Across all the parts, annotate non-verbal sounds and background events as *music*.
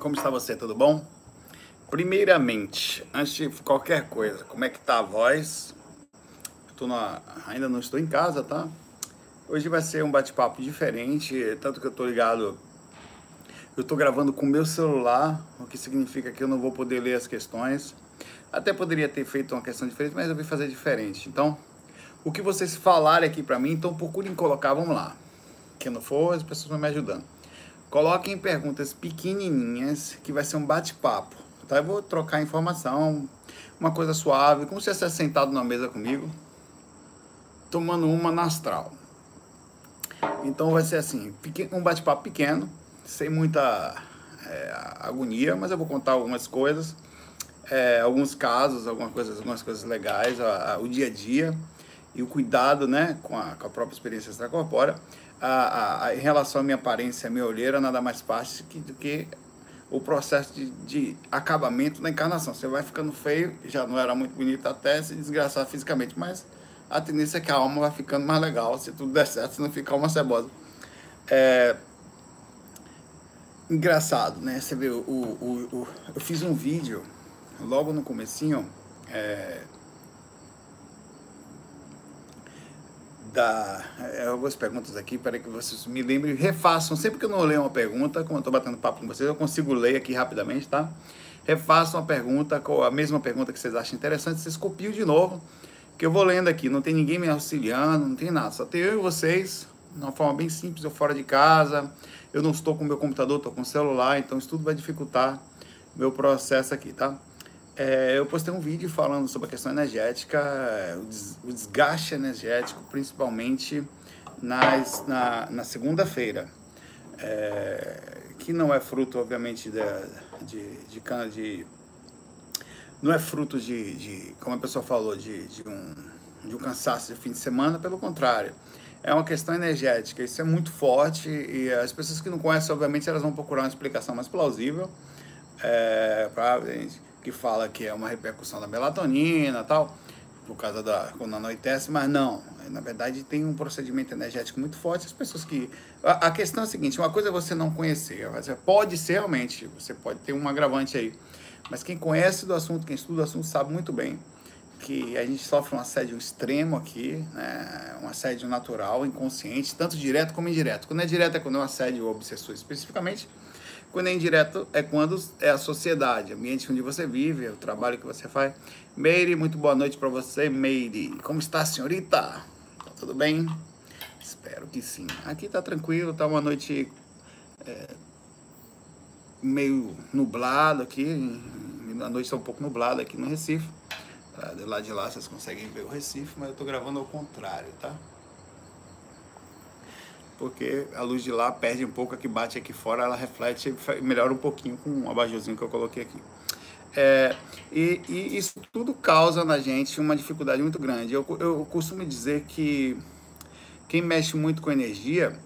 Como está você? Tudo bom? Primeiramente, antes de qualquer coisa, como é que tá a voz? Na... ainda não estou em casa, tá? Hoje vai ser um bate-papo diferente, tanto que eu tô ligado. Eu tô gravando com meu celular, o que significa que eu não vou poder ler as questões. Até poderia ter feito uma questão diferente, mas eu vim fazer diferente. Então, o que vocês falarem aqui para mim, então procurem colocar, vamos lá. Que não for, as pessoas vão me ajudando. Coloquem perguntas pequenininhas, que vai ser um bate-papo. Tá? Eu vou trocar informação, uma coisa suave, como se você estivesse sentado na mesa comigo, tomando uma na astral. Então vai ser assim, um bate-papo pequeno, sem muita é, agonia, mas eu vou contar algumas coisas, é, alguns casos, algumas coisas, algumas coisas legais, a, a, o dia a dia e o cuidado né, com, a, com a própria experiência extracorpórea. A, a, em relação à minha aparência, à minha olheira, nada mais fácil que, do que o processo de, de, acabamento da encarnação. Você vai ficando feio, já não era muito bonito até se desgraçar fisicamente, mas a tendência é que a alma vai ficando mais legal, se tudo der certo, se não ficar uma cebosa. É... Engraçado, né? Você vê, o, o, o, eu fiz um vídeo logo no comecinho, é... da é, algumas perguntas aqui para que vocês me lembrem, refaçam. Sempre que eu não leio uma pergunta, como eu estou batendo papo com vocês, eu consigo ler aqui rapidamente, tá? Refaçam a pergunta, a mesma pergunta que vocês acham interessante, vocês copiam de novo que eu vou lendo aqui, não tem ninguém me auxiliando, não tem nada, só tem eu e vocês, de uma forma bem simples, eu fora de casa, eu não estou com meu computador, estou com o celular, então isso tudo vai dificultar meu processo aqui, tá? É, eu postei um vídeo falando sobre a questão energética, o desgaste energético, principalmente nas, na, na segunda-feira, é, que não é fruto, obviamente, de, de, de, de não é fruto de, de como a pessoa falou, de, de, um, de um cansaço de fim de semana, pelo contrário. É uma questão energética, isso é muito forte e as pessoas que não conhecem, obviamente, elas vão procurar uma explicação mais plausível, é, pra, que fala que é uma repercussão da melatonina tal, por causa da quando anoitece, mas não. Na verdade, tem um procedimento energético muito forte. As pessoas que. A, a questão é a seguinte: uma coisa é você não conhecer, pode ser realmente, você pode ter um agravante aí mas quem conhece do assunto, quem estuda o assunto, sabe muito bem que a gente sofre um assédio extremo aqui, né? um assédio natural, inconsciente, tanto direto como indireto. Quando é direto é quando é um assédio obsessor especificamente, quando é indireto é quando é a sociedade, ambiente onde você vive, o trabalho que você faz. Meire, muito boa noite para você, Meire. Como está, senhorita? Tá tudo bem? Espero que sim. Aqui tá tranquilo, tá uma noite é, meio nublado aqui, a noite está um pouco nublada aqui no Recife. Tá? Do lado de lá vocês conseguem ver o Recife, mas eu estou gravando ao contrário, tá? Porque a luz de lá perde um pouco, a que bate aqui fora, ela reflete e melhora um pouquinho com o abajurzinho que eu coloquei aqui. É, e, e, isso tudo causa na gente uma dificuldade muito grande. Eu, eu costumo dizer que quem mexe muito com energia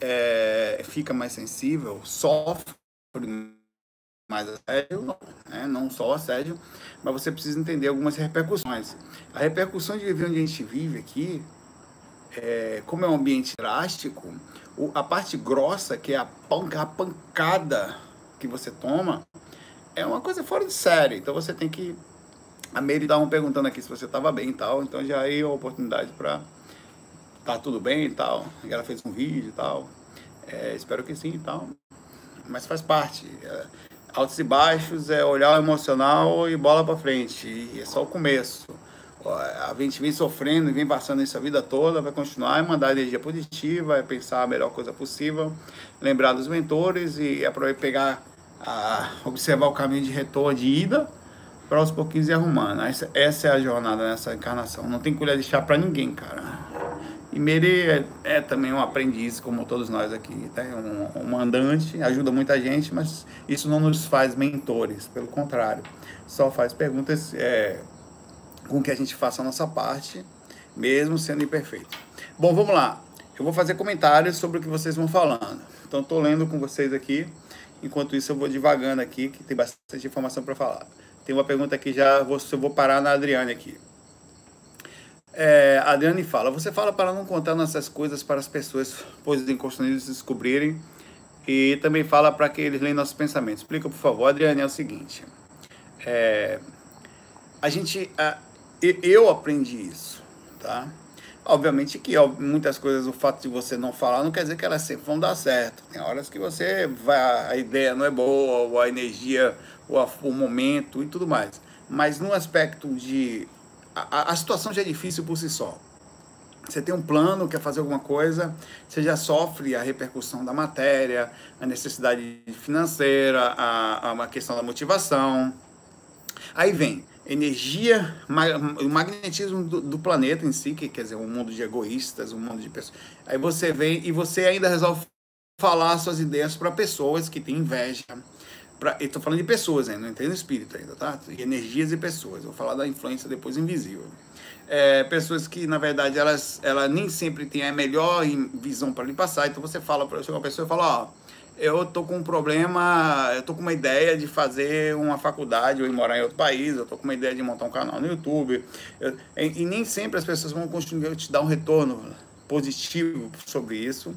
é, fica mais sensível, sofre mais assédio, né? não só assédio, mas você precisa entender algumas repercussões. A repercussão de viver onde a gente vive aqui, é, como é um ambiente drástico, o, a parte grossa, que é a, panca, a pancada que você toma, é uma coisa fora de série. Então você tem que. A Meire estava perguntando aqui se você estava bem e tal, então já aí a oportunidade para tá tudo bem e tal. E ela fez um vídeo e tal. É, espero que sim e tal. Mas faz parte. É, altos e baixos é olhar o emocional e bola para frente. E é só o começo. A gente vem sofrendo e vem passando isso a vida toda, vai continuar, é mandar energia positiva, é pensar a melhor coisa possível, lembrar dos mentores e aproveitar pegar, a, observar o caminho de retorno, de ida, para aos pouquinhos ir arrumando. Essa, essa é a jornada nessa encarnação. Não tem colher de chá para ninguém, cara. E Meire é, é, também um aprendiz, como todos nós aqui, tá? um, um mandante, ajuda muita gente, mas isso não nos faz mentores, pelo contrário, só faz perguntas é, com que a gente faça a nossa parte, mesmo sendo imperfeito. Bom, vamos lá. Eu vou fazer comentários sobre o que vocês vão falando. Então, estou lendo com vocês aqui. Enquanto isso, eu vou devagando aqui, que tem bastante informação para falar. Tem uma pergunta aqui já, vou, eu vou parar na Adriane aqui. É, a Adriane fala, você fala para não contar nossas coisas para as pessoas, pois os inconstituídos descobrirem E também fala para que eles leiam nossos pensamentos. Explica, por favor, Adriane, é o seguinte. É, a gente. A, eu aprendi isso, tá? Obviamente que ó, muitas coisas, o fato de você não falar não quer dizer que elas sempre vão dar certo. Tem horas que você vai, a ideia não é boa, ou a energia, ou a, o momento e tudo mais. Mas no aspecto de. A, a situação já é difícil por si só. Você tem um plano, quer fazer alguma coisa, você já sofre a repercussão da matéria, a necessidade financeira, a, a questão da motivação. Aí vem energia, o magnetismo do, do, planeta em si, que quer dizer, um mundo de egoístas, um mundo de pessoas. Aí você vem e você ainda resolve falar suas ideias para pessoas que têm inveja. Pra, eu estou falando de pessoas ainda, não entendo espírito ainda, tá? Energias e pessoas. vou falar da influência depois invisível é, pessoas que, na verdade, elas, elas nem sempre têm a melhor visão para lhe passar. Então você fala para uma pessoa e fala, ó, eu tô com um problema, eu tô com uma ideia de fazer uma faculdade ou ir morar em outro país, eu tô com uma ideia de montar um canal no YouTube. Eu, e, e, nem sempre as pessoas vão conseguir te dar um retorno positivo sobre isso.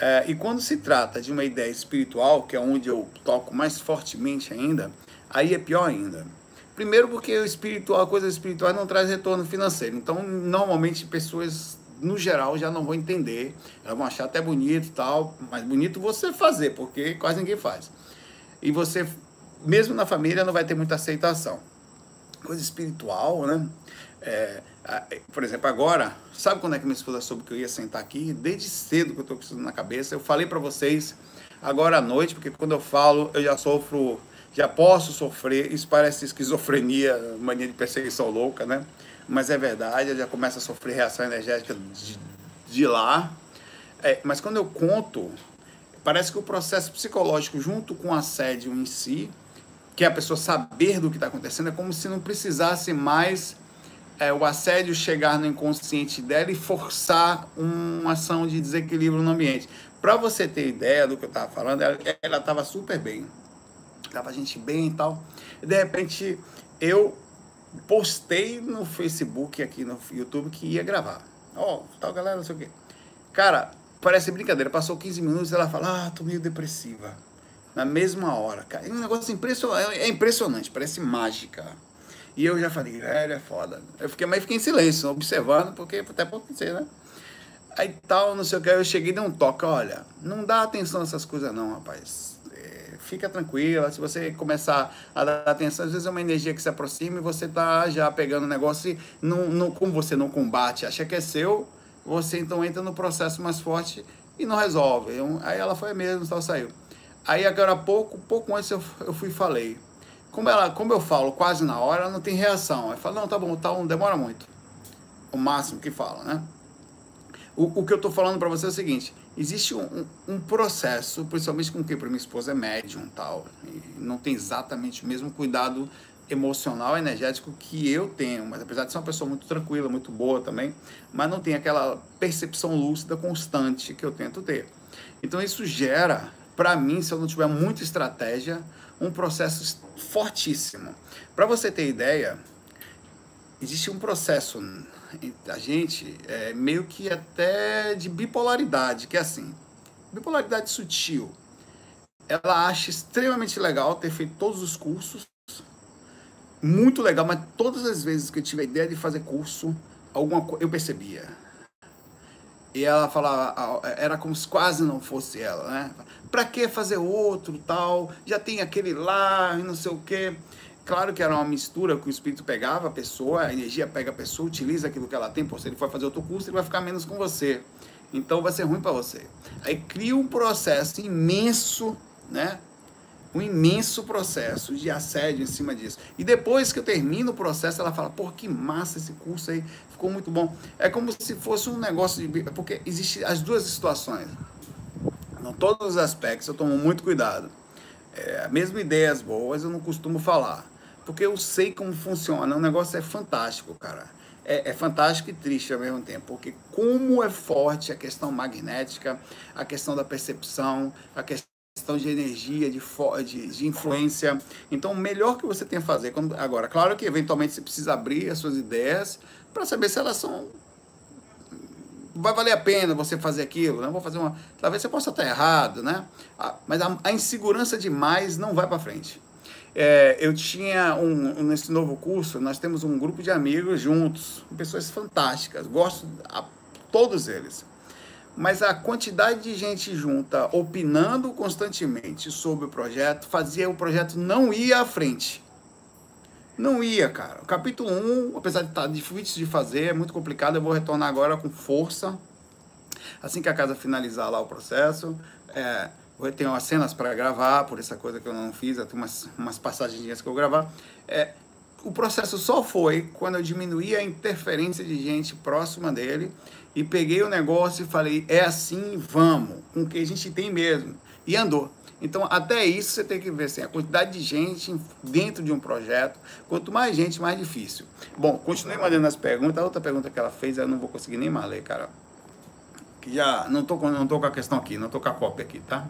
É, e quando se trata de uma ideia espiritual, que é onde eu toco mais fortemente ainda, aí é pior ainda. Primeiro porque o espiritual, coisas espirituais não traz retorno financeiro. Então, normalmente pessoas no geral já não vão entender, elas vão achar até bonito e tal, mas bonito você fazer, porque quase ninguém faz. E você, mesmo na família, não vai ter muita aceitação. Coisa espiritual, né? É, por exemplo, agora, sabe quando é que minha esposa soube que eu ia sentar aqui? Desde cedo que eu estou com isso na cabeça. Eu falei para vocês agora à noite, porque quando eu falo, eu já sofro já posso sofrer, isso parece esquizofrenia, mania de perseguição louca, né? Mas é verdade, eu já começo a sofrer reação energética de, de lá. É, mas quando eu conto, parece que o processo psicológico junto com o assédio em si, que é a pessoa saber do que está acontecendo, é como se não precisasse mais é, o assédio chegar no inconsciente dela e forçar uma ação de desequilíbrio no ambiente. Para você ter ideia do que eu estava falando, ela estava super bem tava a gente bem e tal. E de repente eu postei no Facebook, aqui no YouTube, que ia gravar. Ó, oh, tal galera, não sei o quê. Cara, parece brincadeira. Passou 15 minutos ela fala, ah, tô meio depressiva. Na mesma hora, cara. É um negócio impressionante, é impressionante, parece mágica. E eu já falei, velho, é foda. Eu fiquei, mas fiquei em silêncio, observando, porque até pode ser, né? Aí tal, não sei o que, eu cheguei e dei um toque, olha, não dá atenção a essas coisas não, rapaz fica tranquila. Se você começar a dar atenção, às vezes é uma energia que se aproxima e você tá já pegando o negócio e não, não, como você não combate, acha que é seu, você então entra no processo mais forte e não resolve. Aí ela foi mesmo, só saiu. Aí agora pouco, pouco antes eu, eu fui e falei. Como, ela, como eu falo quase na hora, ela não tem reação. Aí fala, não, tá bom, tá, não demora muito. O máximo que fala, né? O, o que eu estou falando para você é o seguinte: existe um, um, processo, principalmente com quem para minha esposa é médium tal, e não tem exatamente o mesmo cuidado emocional, energético que eu tenho, mas apesar de ser uma pessoa muito tranquila, muito boa também, mas não tem aquela percepção lúcida constante que eu tento ter. Então isso gera, para mim, se eu não tiver muita estratégia, um processo fortíssimo. Para você ter ideia, existe um processo a gente é meio que até de bipolaridade, que é assim, bipolaridade sutil. Ela acha extremamente legal ter feito todos os cursos, muito legal, mas todas as vezes que eu tive a ideia de fazer curso, alguma eu percebia. E ela falava, era como se quase não fosse ela, né? Pra que fazer outro, tal? Já tem aquele lá, e não sei o quê. Claro que era uma mistura que o espírito pegava a pessoa, a energia pega a pessoa, utiliza aquilo que ela tem, pô, se ele for fazer outro curso, ele vai ficar menos com você. Então vai ser ruim para você. Aí cria um processo imenso, né? Um imenso processo de assédio em cima disso. E depois que eu termino o processo, ela fala: pô, que massa esse curso aí, ficou muito bom. É como se fosse um negócio de. Porque existem as duas situações. Em todos os aspectos eu tomo muito cuidado. É, mesmo ideias boas eu não costumo falar porque eu sei como funciona. O negócio é fantástico, cara. É, é, fantástico e triste ao mesmo tempo, porque como é forte a questão magnética, a questão da percepção, a questão de energia, de, de, de influência. Então, o melhor que você tem a fazer, quando, agora, claro que eventualmente você precisa abrir as suas ideias para saber se elas são vai valer a pena você fazer aquilo, né? Vou fazer uma, talvez você possa estar errado, né? Ah, mas a, a, insegurança demais não vai para frente. É, eu tinha um, nesse novo curso, nós temos um grupo de amigos juntos, pessoas fantásticas, gosto a todos eles. Mas a quantidade de gente junta opinando constantemente sobre o projeto fazia o projeto não ir à frente. Não ia, cara. O capítulo 1, apesar de estar tá difícil de fazer, é muito complicado, eu vou retornar agora com força. Assim que a casa finalizar lá o processo, é, eu tenho umas cenas para gravar, por essa coisa que eu não fiz, tem umas, umas passagens que eu gravar. É, o processo só foi quando eu diminuí a interferência de gente próxima dele e peguei o negócio e falei, é assim, vamos, com o que a gente tem mesmo. E andou. Então, até isso você tem que ver assim, a quantidade de gente dentro de um projeto. Quanto mais gente, mais difícil. Bom, continue mandando as perguntas. A outra pergunta que ela fez, eu não vou conseguir nem mais ler, cara. Que já não tô, não tô com a questão aqui, não tô com a cópia aqui, tá?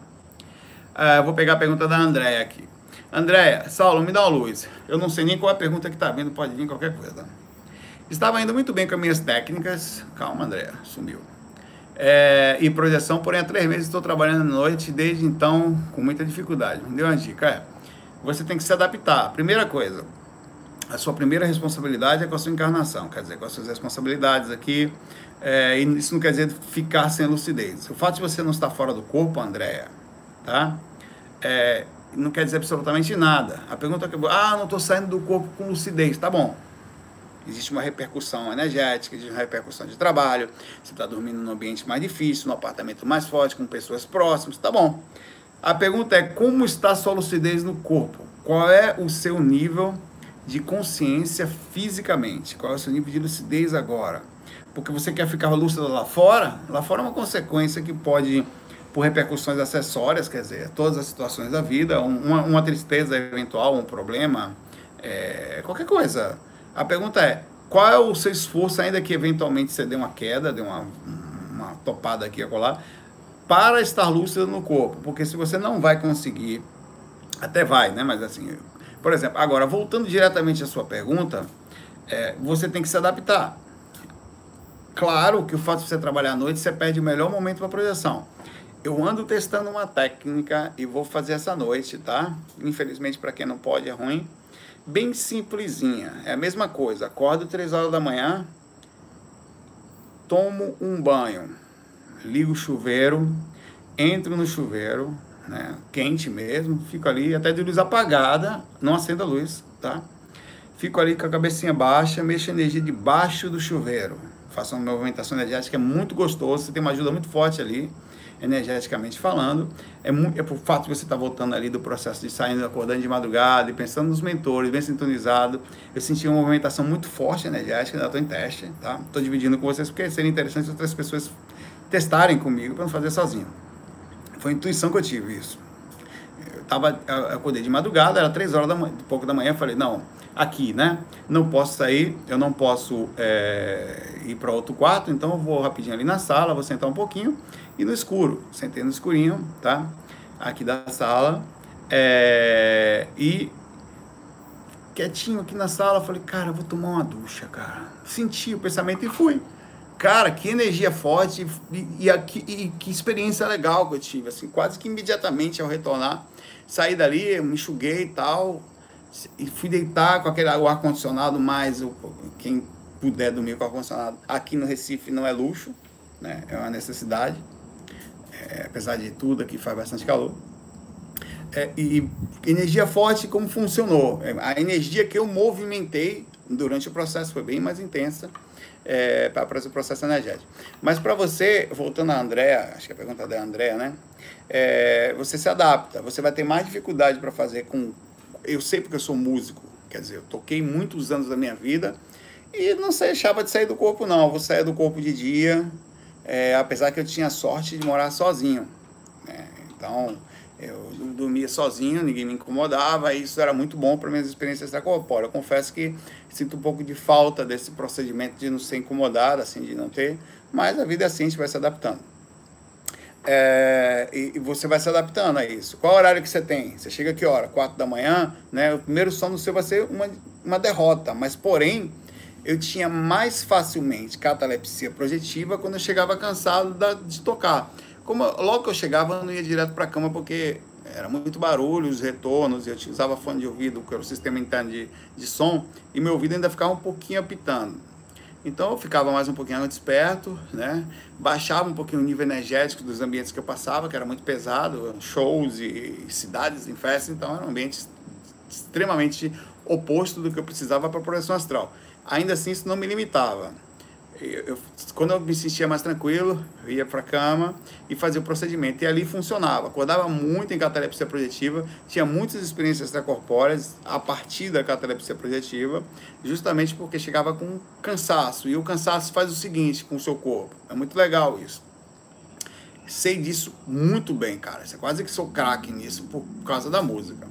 Uh, vou pegar a pergunta da Andréia aqui. Andréia, Saulo, me dá uma luz. Eu não sei nem qual é a pergunta que está vindo, pode vir qualquer coisa. Estava indo muito bem com as minhas técnicas. Calma, Andréia, sumiu é, e projeção, porém há três meses estou trabalhando à noite, desde então com muita dificuldade. Me deu uma dica, é, você tem que se adaptar. Primeira coisa, a sua primeira responsabilidade é com a sua encarnação, quer dizer, com as suas responsabilidades aqui, é, isso não quer dizer ficar sem lucidez. O fato de você não estar fora do corpo, Andréia, tá? É, não quer dizer absolutamente nada. A pergunta que ah, não estou saindo do corpo com lucidez, tá bom existe uma repercussão energética, existe uma repercussão de trabalho, você está dormindo num ambiente mais difícil, num apartamento mais forte, com pessoas próximas, tá bom. A pergunta é como está a sua lucidez no corpo? Qual é o seu nível de consciência fisicamente? Qual é o seu nível de lucidez agora? Porque você quer ficar lúcido lá fora? Lá fora é uma consequência que pode, por repercussões acessórias, quer dizer, todas as situações da vida, uma, uma tristeza eventual, um problema, é, qualquer coisa a pergunta é: qual é o seu esforço, ainda que eventualmente você dê uma queda, dê uma, uma topada aqui a colar, para estar lúcido no corpo? Porque se você não vai conseguir, até vai, né? Mas assim, por exemplo, agora voltando diretamente à sua pergunta, é, você tem que se adaptar. Claro que o fato de você trabalhar à noite, você perde o melhor momento para projeção. Eu ando testando uma técnica e vou fazer essa noite, tá? Infelizmente, para quem não pode, é ruim bem simplesinha. É a mesma coisa. Acordo três horas da manhã, tomo um banho, ligo o chuveiro, entro no chuveiro, né, quente mesmo, fico ali até de luz apagada, não acendo a luz, tá? Fico ali com a cabecinha baixa, mexo a energia debaixo do chuveiro. Faço uma movimentação energética, é muito gostoso, você tem uma ajuda muito forte ali energeticamente falando, é, é por fato de você estar voltando ali do processo de saindo, acordando de madrugada e pensando nos mentores, bem sintonizado. Eu senti uma movimentação muito forte energética, ainda estou em teste, tá? Estou dividindo com vocês porque seria interessante outras pessoas testarem comigo para não fazer sozinho. Foi intuição que eu tive isso. Eu, tava, eu acordei de madrugada, era três horas da manhã, pouco da manhã, falei, não, aqui, né? Não posso sair, eu não posso é, ir para outro quarto, então eu vou rapidinho ali na sala, vou sentar um pouquinho e no escuro. Sentei no escurinho, tá? Aqui da sala. É, e quietinho aqui na sala, falei, cara, vou tomar uma ducha, cara. Senti o pensamento e fui. Cara, que energia forte e, e, e, que experiência legal que eu tive, assim, quase que imediatamente ao retornar, saí dali, me enxuguei e tal, e fui deitar com aquele ar-condicionado mais, quem puder dormir com ar-condicionado. Aqui no Recife não é luxo, né? é uma necessidade, é, apesar de tudo aqui faz bastante calor. É, e energia forte, como funcionou? É, a energia que eu movimentei durante o processo foi bem mais intensa é, para o processo energético. Mas para você, voltando a Andréa, acho que a pergunta da Andréa, né? É, você se adapta, você vai ter mais dificuldade para fazer com eu sei porque eu sou músico, quer dizer, eu toquei muitos anos da minha vida e não deixava de sair do corpo, não. Eu vou sair do corpo de dia, é, apesar que eu tinha sorte de morar sozinho. Né? Então, eu dormia sozinho, ninguém me incomodava, e isso era muito bom para minhas experiências extracorpóreas. Eu confesso que sinto um pouco de falta desse procedimento de não ser incomodado, assim, de não ter, mas a vida é assim, a gente vai se adaptando. É, e, e, você vai se adaptando a isso. Qual horário que você tem? Você chega que hora? Quatro da manhã, né? O primeiro sono seu vai ser uma, uma derrota, mas porém eu tinha mais facilmente catalepsia projetiva quando eu chegava cansado da, de tocar. Como logo que eu chegava, eu não ia direto para a cama porque era muito barulho, os retornos, eu usava fone de ouvido, que era o sistema interno de, de som, e meu ouvido ainda ficava um pouquinho apitando. Então eu ficava mais um pouquinho desperto, né? Baixava um pouquinho o nível energético dos ambientes que eu passava, que era muito pesado, shows e cidades em festa, então era um ambiente extremamente oposto do que eu precisava para a projeção astral. Ainda assim, isso não me limitava eu, quando eu me sentia mais tranquilo, eu ia para a cama e fazia o procedimento. E ali funcionava. Acordava muito em catalepsia projetiva, tinha muitas experiências extracorpóreas a partir da catalepsia projetiva, justamente porque chegava com cansaço. E o cansaço faz o seguinte com o seu corpo. É muito legal isso. Sei disso muito bem, cara. Você quase que sou craque nisso por causa da música.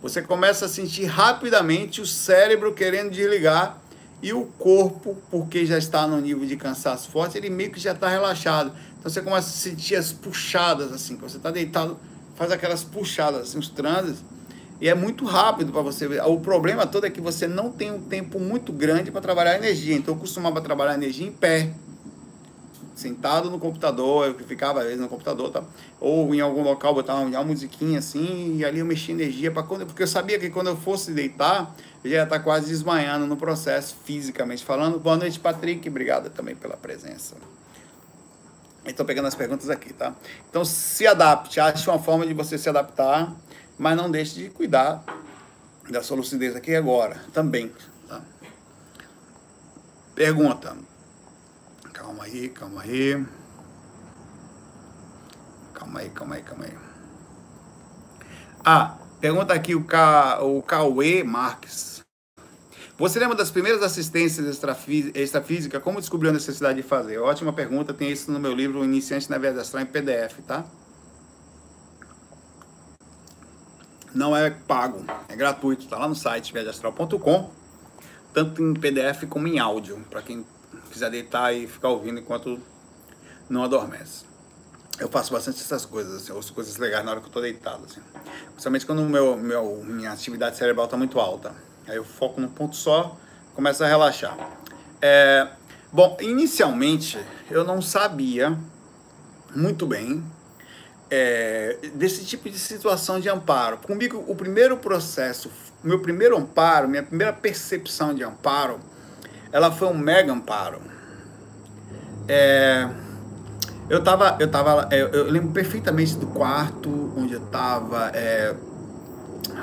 Você começa a sentir rapidamente o cérebro querendo desligar e o corpo, porque já está no nível de cansaço forte, ele meio que já está relaxado. Então você começa a sentir as puxadas, assim, quando você está deitado, faz aquelas puxadas, assim, os transes, e é muito rápido para você ver. O problema todo é que você não tem um tempo muito grande para trabalhar energia. Então eu costumava trabalhar energia em pé, sentado no computador, eu ficava às vezes no computador, tá? ou em algum local botava uma musiquinha assim, e ali eu mexia energia para quando, porque eu sabia que quando eu fosse deitar, já ia estar tá quase desmanhando no processo, fisicamente falando. Boa noite, Patrick. Obrigado também pela presença. Estou pegando as perguntas aqui, tá? Então, se adapte. Ache uma forma de você se adaptar, mas não deixe de cuidar da sua lucidez aqui agora também. Tá? Pergunta. Calma aí, calma aí. Calma aí, calma aí, calma aí. Ah, pergunta aqui o, K, o Cauê Marques. Você lembra das primeiras assistências extrafísica? Como descobriu a necessidade de fazer? Ótima pergunta, tem isso no meu livro Iniciante na Viagem Astral em PDF, tá? Não é pago, é gratuito, tá lá no site viagemastral.com, tanto em PDF como em áudio, para quem quiser deitar e ficar ouvindo enquanto não adormece. Eu faço bastante essas coisas, assim, ouço coisas legais na hora que eu tô deitado, assim. Principalmente quando meu, meu, minha atividade cerebral tá muito alta. Aí eu foco num ponto só, começo a relaxar. É, bom, inicialmente eu não sabia muito bem é, desse tipo de situação de amparo. Comigo, o primeiro processo, meu primeiro amparo, minha primeira percepção de amparo, ela foi um mega amparo. É, eu tava, eu tava, eu, eu, lembro perfeitamente do quarto onde eu tava. É,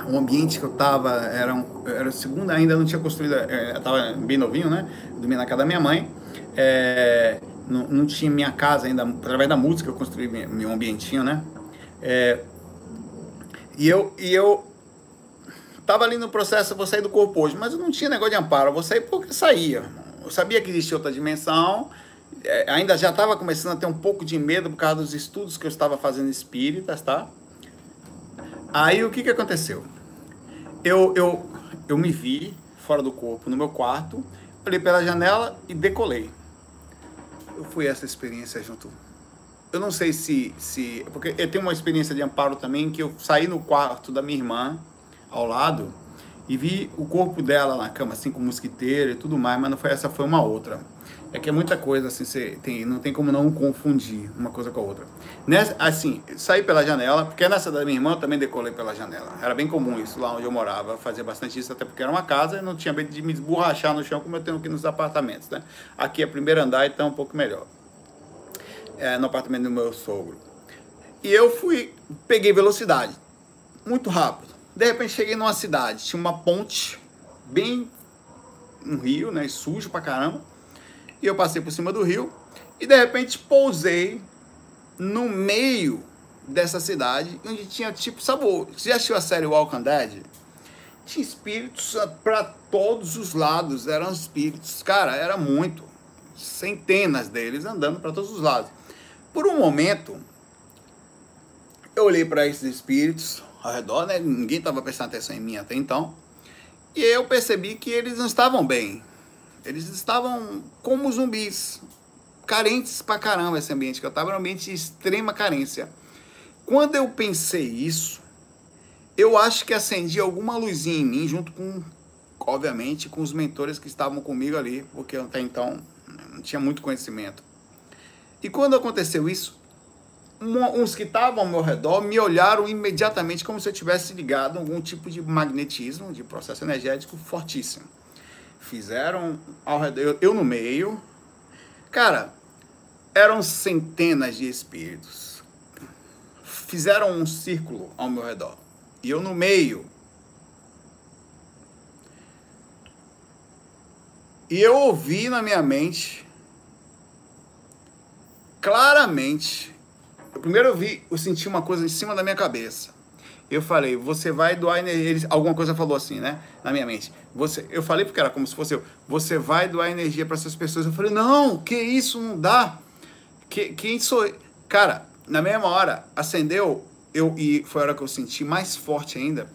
o ambiente que eu estava era, um, era o segundo, ainda não tinha construído, é, estava bem novinho, né? Dormia na casa da minha mãe. É, não, não, tinha minha casa ainda, através da música eu construí meu ambientinho, né? É, e eu, e eu tava ali no processo, eu vou sair do corpo hoje, mas eu não tinha negócio de amparo, eu vou sair porque saía. Eu sabia que existia outra dimensão, é, ainda já estava começando a ter um pouco de medo por causa dos estudos que eu estava fazendo espíritas, tá? Aí o que, que aconteceu? Eu, eu, eu me vi fora do corpo, no meu quarto, olhei pela janela e decolei. Eu fui essa experiência junto. Eu não sei se, se. Porque eu tenho uma experiência de amparo também, que eu saí no quarto da minha irmã, ao lado, e vi o corpo dela na cama, assim, com mosquiteiro e tudo mais, mas não foi essa, foi uma outra. É que é muita coisa, assim, você tem, não tem como não confundir uma coisa com a outra. Nessa, assim, saí pela janela, porque nessa da minha irmã eu também decolei pela janela. Era bem comum isso lá onde eu morava, fazia bastante isso, até porque era uma casa e não tinha medo de me esborrachar no chão como eu tenho aqui nos apartamentos, né? Aqui é primeiro andar, então é um pouco melhor. É, no apartamento do meu sogro. E eu fui, peguei velocidade, muito rápido. De repente cheguei numa cidade, tinha uma ponte, bem um rio, né, sujo pra caramba e eu passei por cima do rio e de repente pousei no meio dessa cidade onde tinha tipo sabor. Você já assistiu a série Walking Dead? Tinha espíritos para todos os lados, eram espíritos, cara, era muito, centenas deles andando para todos os lados. Por um momento, eu olhei para esses espíritos ao redor, né? Ninguém estava prestando atenção em mim até então. E eu percebi que eles não estavam bem. Eles estavam como zumbis, carentes pra caramba esse ambiente que eu estava, era um ambiente de extrema carência. Quando eu pensei isso, eu acho que acendi alguma luzinha em mim junto com obviamente, com os mentores que estavam comigo ali, porque até então não tinha muito conhecimento. E quando aconteceu isso, uns que estavam ao meu redor me olharam imediatamente como se eu tivesse ligado a algum tipo de magnetismo, de processo energético fortíssimo. Fizeram ao redor, eu, eu no meio. Cara, eram centenas de espíritos. Fizeram um círculo ao meu redor. E eu no meio. E eu ouvi na minha mente claramente. Eu primeiro eu vi, eu senti uma coisa em cima da minha cabeça. Eu falei, você vai doar energia. alguma coisa falou assim, né? Na minha mente. Você, eu falei porque era como se fosse eu. Você vai doar energia para essas pessoas. Eu falei, não, que isso não dá. Que, quem sou eu? Cara, na mesma hora, acendeu, eu, e foi a hora que eu senti mais forte ainda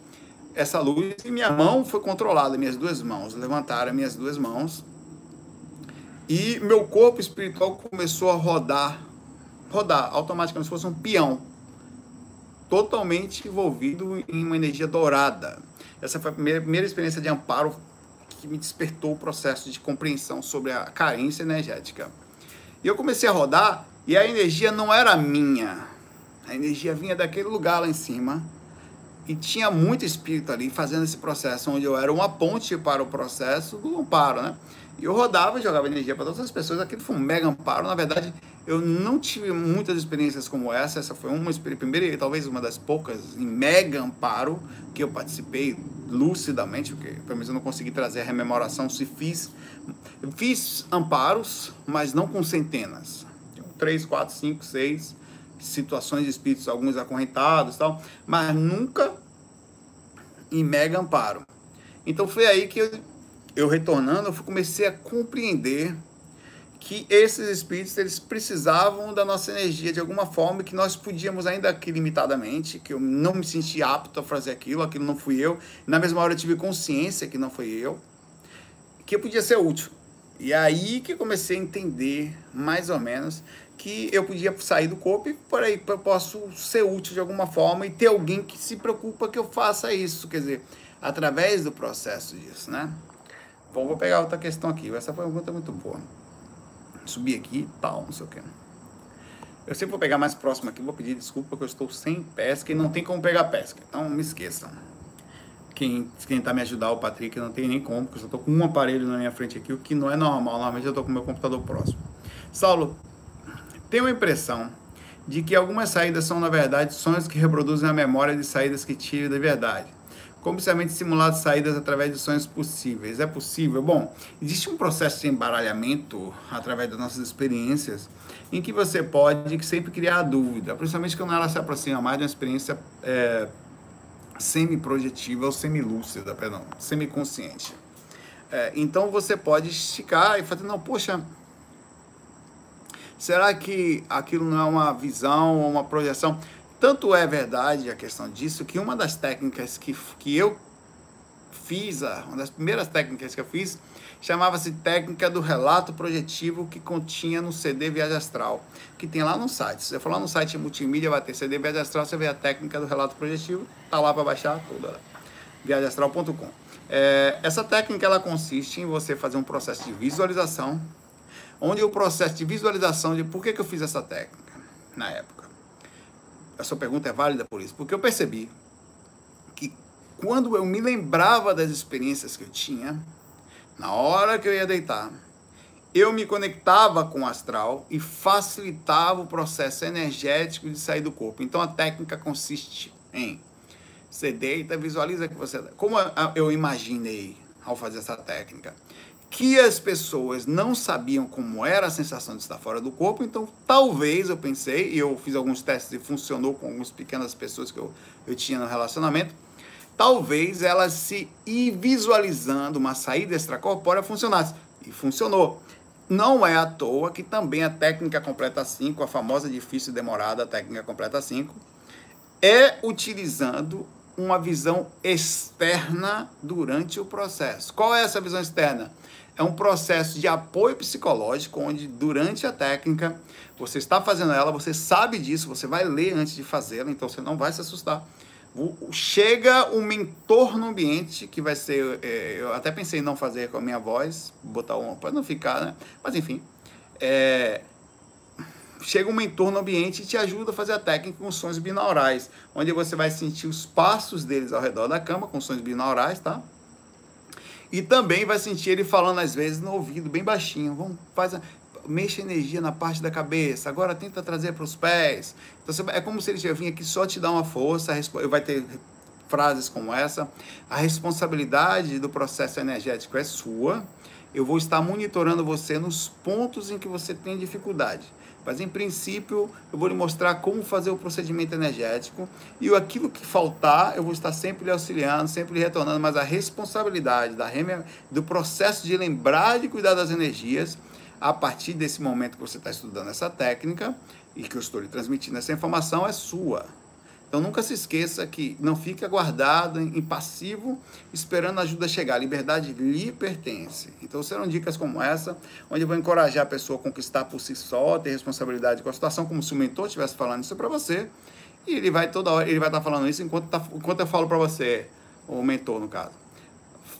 essa luz e minha mão foi controlada, minhas duas mãos levantaram minhas duas mãos e meu corpo espiritual começou a rodar, rodar automaticamente, como se fosse um peão, totalmente envolvido em uma energia dourada. Essa foi a primeira, primeira experiência de amparo que me despertou o processo de compreensão sobre a carência energética. E eu comecei a rodar e a energia não era minha, a energia vinha daquele lugar lá em cima e tinha muito espírito ali fazendo esse processo, onde eu era uma ponte para o processo do amparo, né? E eu rodava e jogava energia para todas as pessoas. Aquilo foi um mega amparo. Na verdade, eu não tive muitas experiências como essa. Essa foi uma primeira e talvez uma das poucas em mega amparo que eu participei lucidamente, porque pelo menos eu não consegui trazer a rememoração se fiz. Fiz amparos, mas não com centenas. Três, quatro, cinco, seis situações de espíritos, alguns acorrentados tal, mas nunca em mega amparo. Então foi aí que eu, eu retornando, eu comecei a compreender que esses espíritos eles precisavam da nossa energia de alguma forma que nós podíamos ainda aqui limitadamente, que eu não me senti apto a fazer aquilo, aquilo não fui eu. Na mesma hora eu tive consciência que não foi eu, que eu podia ser útil. E aí que comecei a entender mais ou menos que eu podia sair do corpo e por aí eu posso ser útil de alguma forma e ter alguém que se preocupa que eu faça isso, quer dizer, através do processo disso, né? Bom, vou pegar outra questão aqui. Essa pergunta é muito boa. Subir aqui, tal, não sei o que. Eu sempre vou pegar mais próximo aqui, vou pedir desculpa porque eu estou sem pesca e não tem como pegar pesca. Então me esqueçam. Quem, quem tá me ajudar, o Patrick, não tem nem como, porque eu estou com um aparelho na minha frente aqui, o que não é normal. Normalmente eu estou com meu computador próximo. Saulo, tenho a impressão de que algumas saídas são, na verdade, sonhos que reproduzem a memória de saídas que tive da verdade. Como somente simular saídas através de sonhos possíveis. É possível? Bom, existe um processo de embaralhamento através das nossas experiências em que você pode sempre criar dúvida, principalmente quando ela se aproxima mais de uma experiência é, semi-projetiva ou semi-lúcida, perdão, semi-consciente. É, então você pode esticar e fazer, não, poxa, Será que aquilo não é uma visão ou uma projeção? Tanto é verdade a questão disso que uma das técnicas que, que eu fiz, uma das primeiras técnicas que eu fiz, chamava-se técnica do relato projetivo que continha no CD Viagem Astral, que tem lá no site. Se você for lá no site multimídia, vai ter CD Viagem Astral, você vê a técnica do relato projetivo, tá lá para baixar toda, viagemastral.com. É, essa técnica ela consiste em você fazer um processo de visualização onde o processo de visualização de por que, que eu fiz essa técnica na época. A sua pergunta é válida por isso, porque eu percebi que quando eu me lembrava das experiências que eu tinha, na hora que eu ia deitar, eu me conectava com o astral e facilitava o processo energético de sair do corpo. Então a técnica consiste em você deita, visualiza que você. Como eu imaginei ao fazer essa técnica? Que as pessoas não sabiam como era a sensação de estar fora do corpo, então talvez eu pensei, e eu fiz alguns testes e funcionou com algumas pequenas pessoas que eu, eu tinha no relacionamento, talvez elas se visualizando uma saída extracorpórea funcionasse. E funcionou. Não é à toa que também a técnica completa 5, a famosa difícil e demorada técnica completa 5, é utilizando uma visão externa durante o processo. Qual é essa visão externa? É um processo de apoio psicológico, onde durante a técnica, você está fazendo ela, você sabe disso, você vai ler antes de fazê-la, então você não vai se assustar. Chega um mentor no ambiente, que vai ser. É, eu até pensei em não fazer com a minha voz, botar uma para não ficar, né? Mas enfim. É, chega um mentor no ambiente e te ajuda a fazer a técnica com sons binaurais, onde você vai sentir os passos deles ao redor da cama, com sons binaurais, tá? E também vai sentir ele falando às vezes no ouvido, bem baixinho. Vamos, faz, mexa energia na parte da cabeça, agora tenta trazer para os pés. Então, você, é como se ele vinha aqui só te dar uma força, vai ter frases como essa. A responsabilidade do processo energético é sua. Eu vou estar monitorando você nos pontos em que você tem dificuldade. Mas, em princípio, eu vou lhe mostrar como fazer o procedimento energético e aquilo que faltar, eu vou estar sempre lhe auxiliando, sempre lhe retornando, mas a responsabilidade da, do processo de lembrar de cuidar das energias a partir desse momento que você está estudando essa técnica e que eu estou lhe transmitindo essa informação é sua. Então nunca se esqueça que não fique aguardado em passivo esperando a ajuda chegar. A liberdade lhe pertence. Então serão dicas como essa, onde eu vou encorajar a pessoa a conquistar por si só, ter responsabilidade com a situação, como se o mentor estivesse falando isso para você. E ele vai toda hora, ele vai estar falando isso enquanto, tá, enquanto eu falo para você, o mentor no caso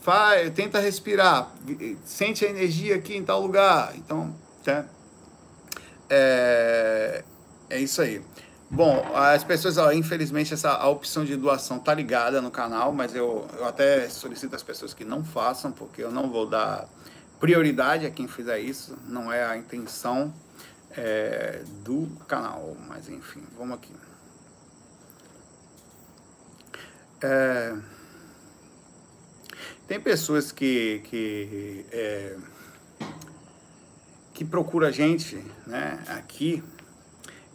faz, tenta respirar, sente a energia aqui em tal lugar. Então, tá? É, é isso aí. Bom, as pessoas, ó, infelizmente, essa a opção de doação tá ligada no canal, mas eu, eu até solicito às pessoas que não façam, porque eu não vou dar prioridade a quem fizer isso, não é a intenção é, do canal, mas enfim, vamos aqui. É, tem pessoas que, que, é, que procuram a gente né, aqui.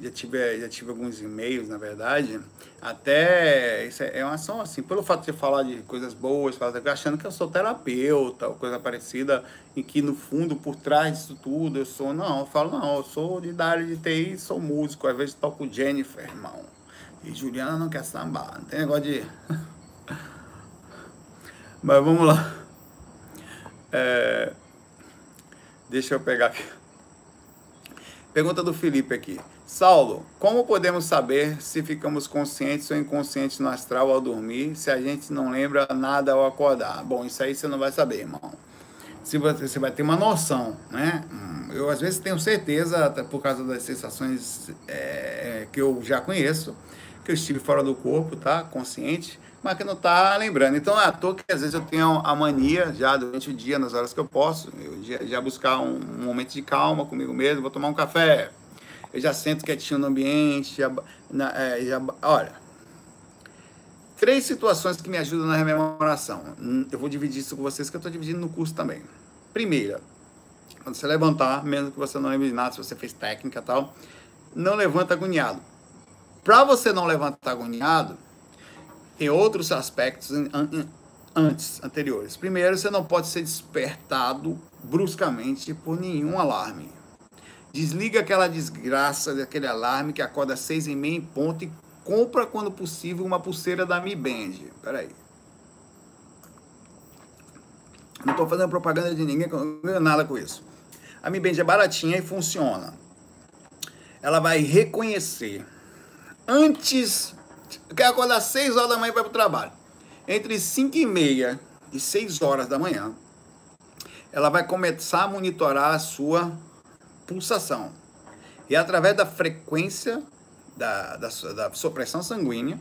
Já tive, já tive alguns e-mails, na verdade. Até isso é, é uma ação assim, pelo fato de falar de coisas boas, achando que eu sou terapeuta ou coisa parecida, em que no fundo, por trás disso tudo, eu sou. Não, eu falo, não, eu sou de da área de TI, sou músico, às vezes toco Jennifer, irmão. E Juliana não quer sambar, não tem negócio de. *laughs* Mas vamos lá. É, deixa eu pegar aqui. Pergunta do Felipe aqui. Saulo, como podemos saber se ficamos conscientes ou inconscientes no astral ao dormir, se a gente não lembra nada ao acordar? Bom, isso aí você não vai saber, irmão. Se você, você vai ter uma noção, né? Hum, eu às vezes tenho certeza, por causa das sensações é, que eu já conheço, que eu estive fora do corpo, tá? Consciente mas que não está lembrando. Então, é à toa que às vezes eu tenho a mania, já durante o dia, nas horas que eu posso, eu já, já buscar um, um, momento de calma comigo mesmo, vou tomar um café, eu já sento quietinho no ambiente, já, na, é, já olha, três situações que me ajudam na rememoração. Hum, eu vou dividir isso com vocês, que eu estou dividindo no curso também. Primeira, quando você levantar, mesmo que você não lembre de nada, se você fez técnica e tal, não levanta agoniado. Para você não levantar agoniado, tem outros aspectos antes, anteriores. Primeiro, você não pode ser despertado bruscamente por nenhum alarme. Desliga aquela desgraça daquele alarme que acorda às seis e meia em ponto e compra, quando possível, uma pulseira da Mi Band. Peraí. Não estou fazendo propaganda de ninguém, não ganho nada com isso. A Mi Band é baratinha e funciona. Ela vai reconhecer antes quer acordar às 6 horas da manhã para o trabalho. Entre 5 e meia e 6 horas da manhã, ela vai começar a monitorar a sua pulsação. E através da frequência da, da, da sua pressão sanguínea,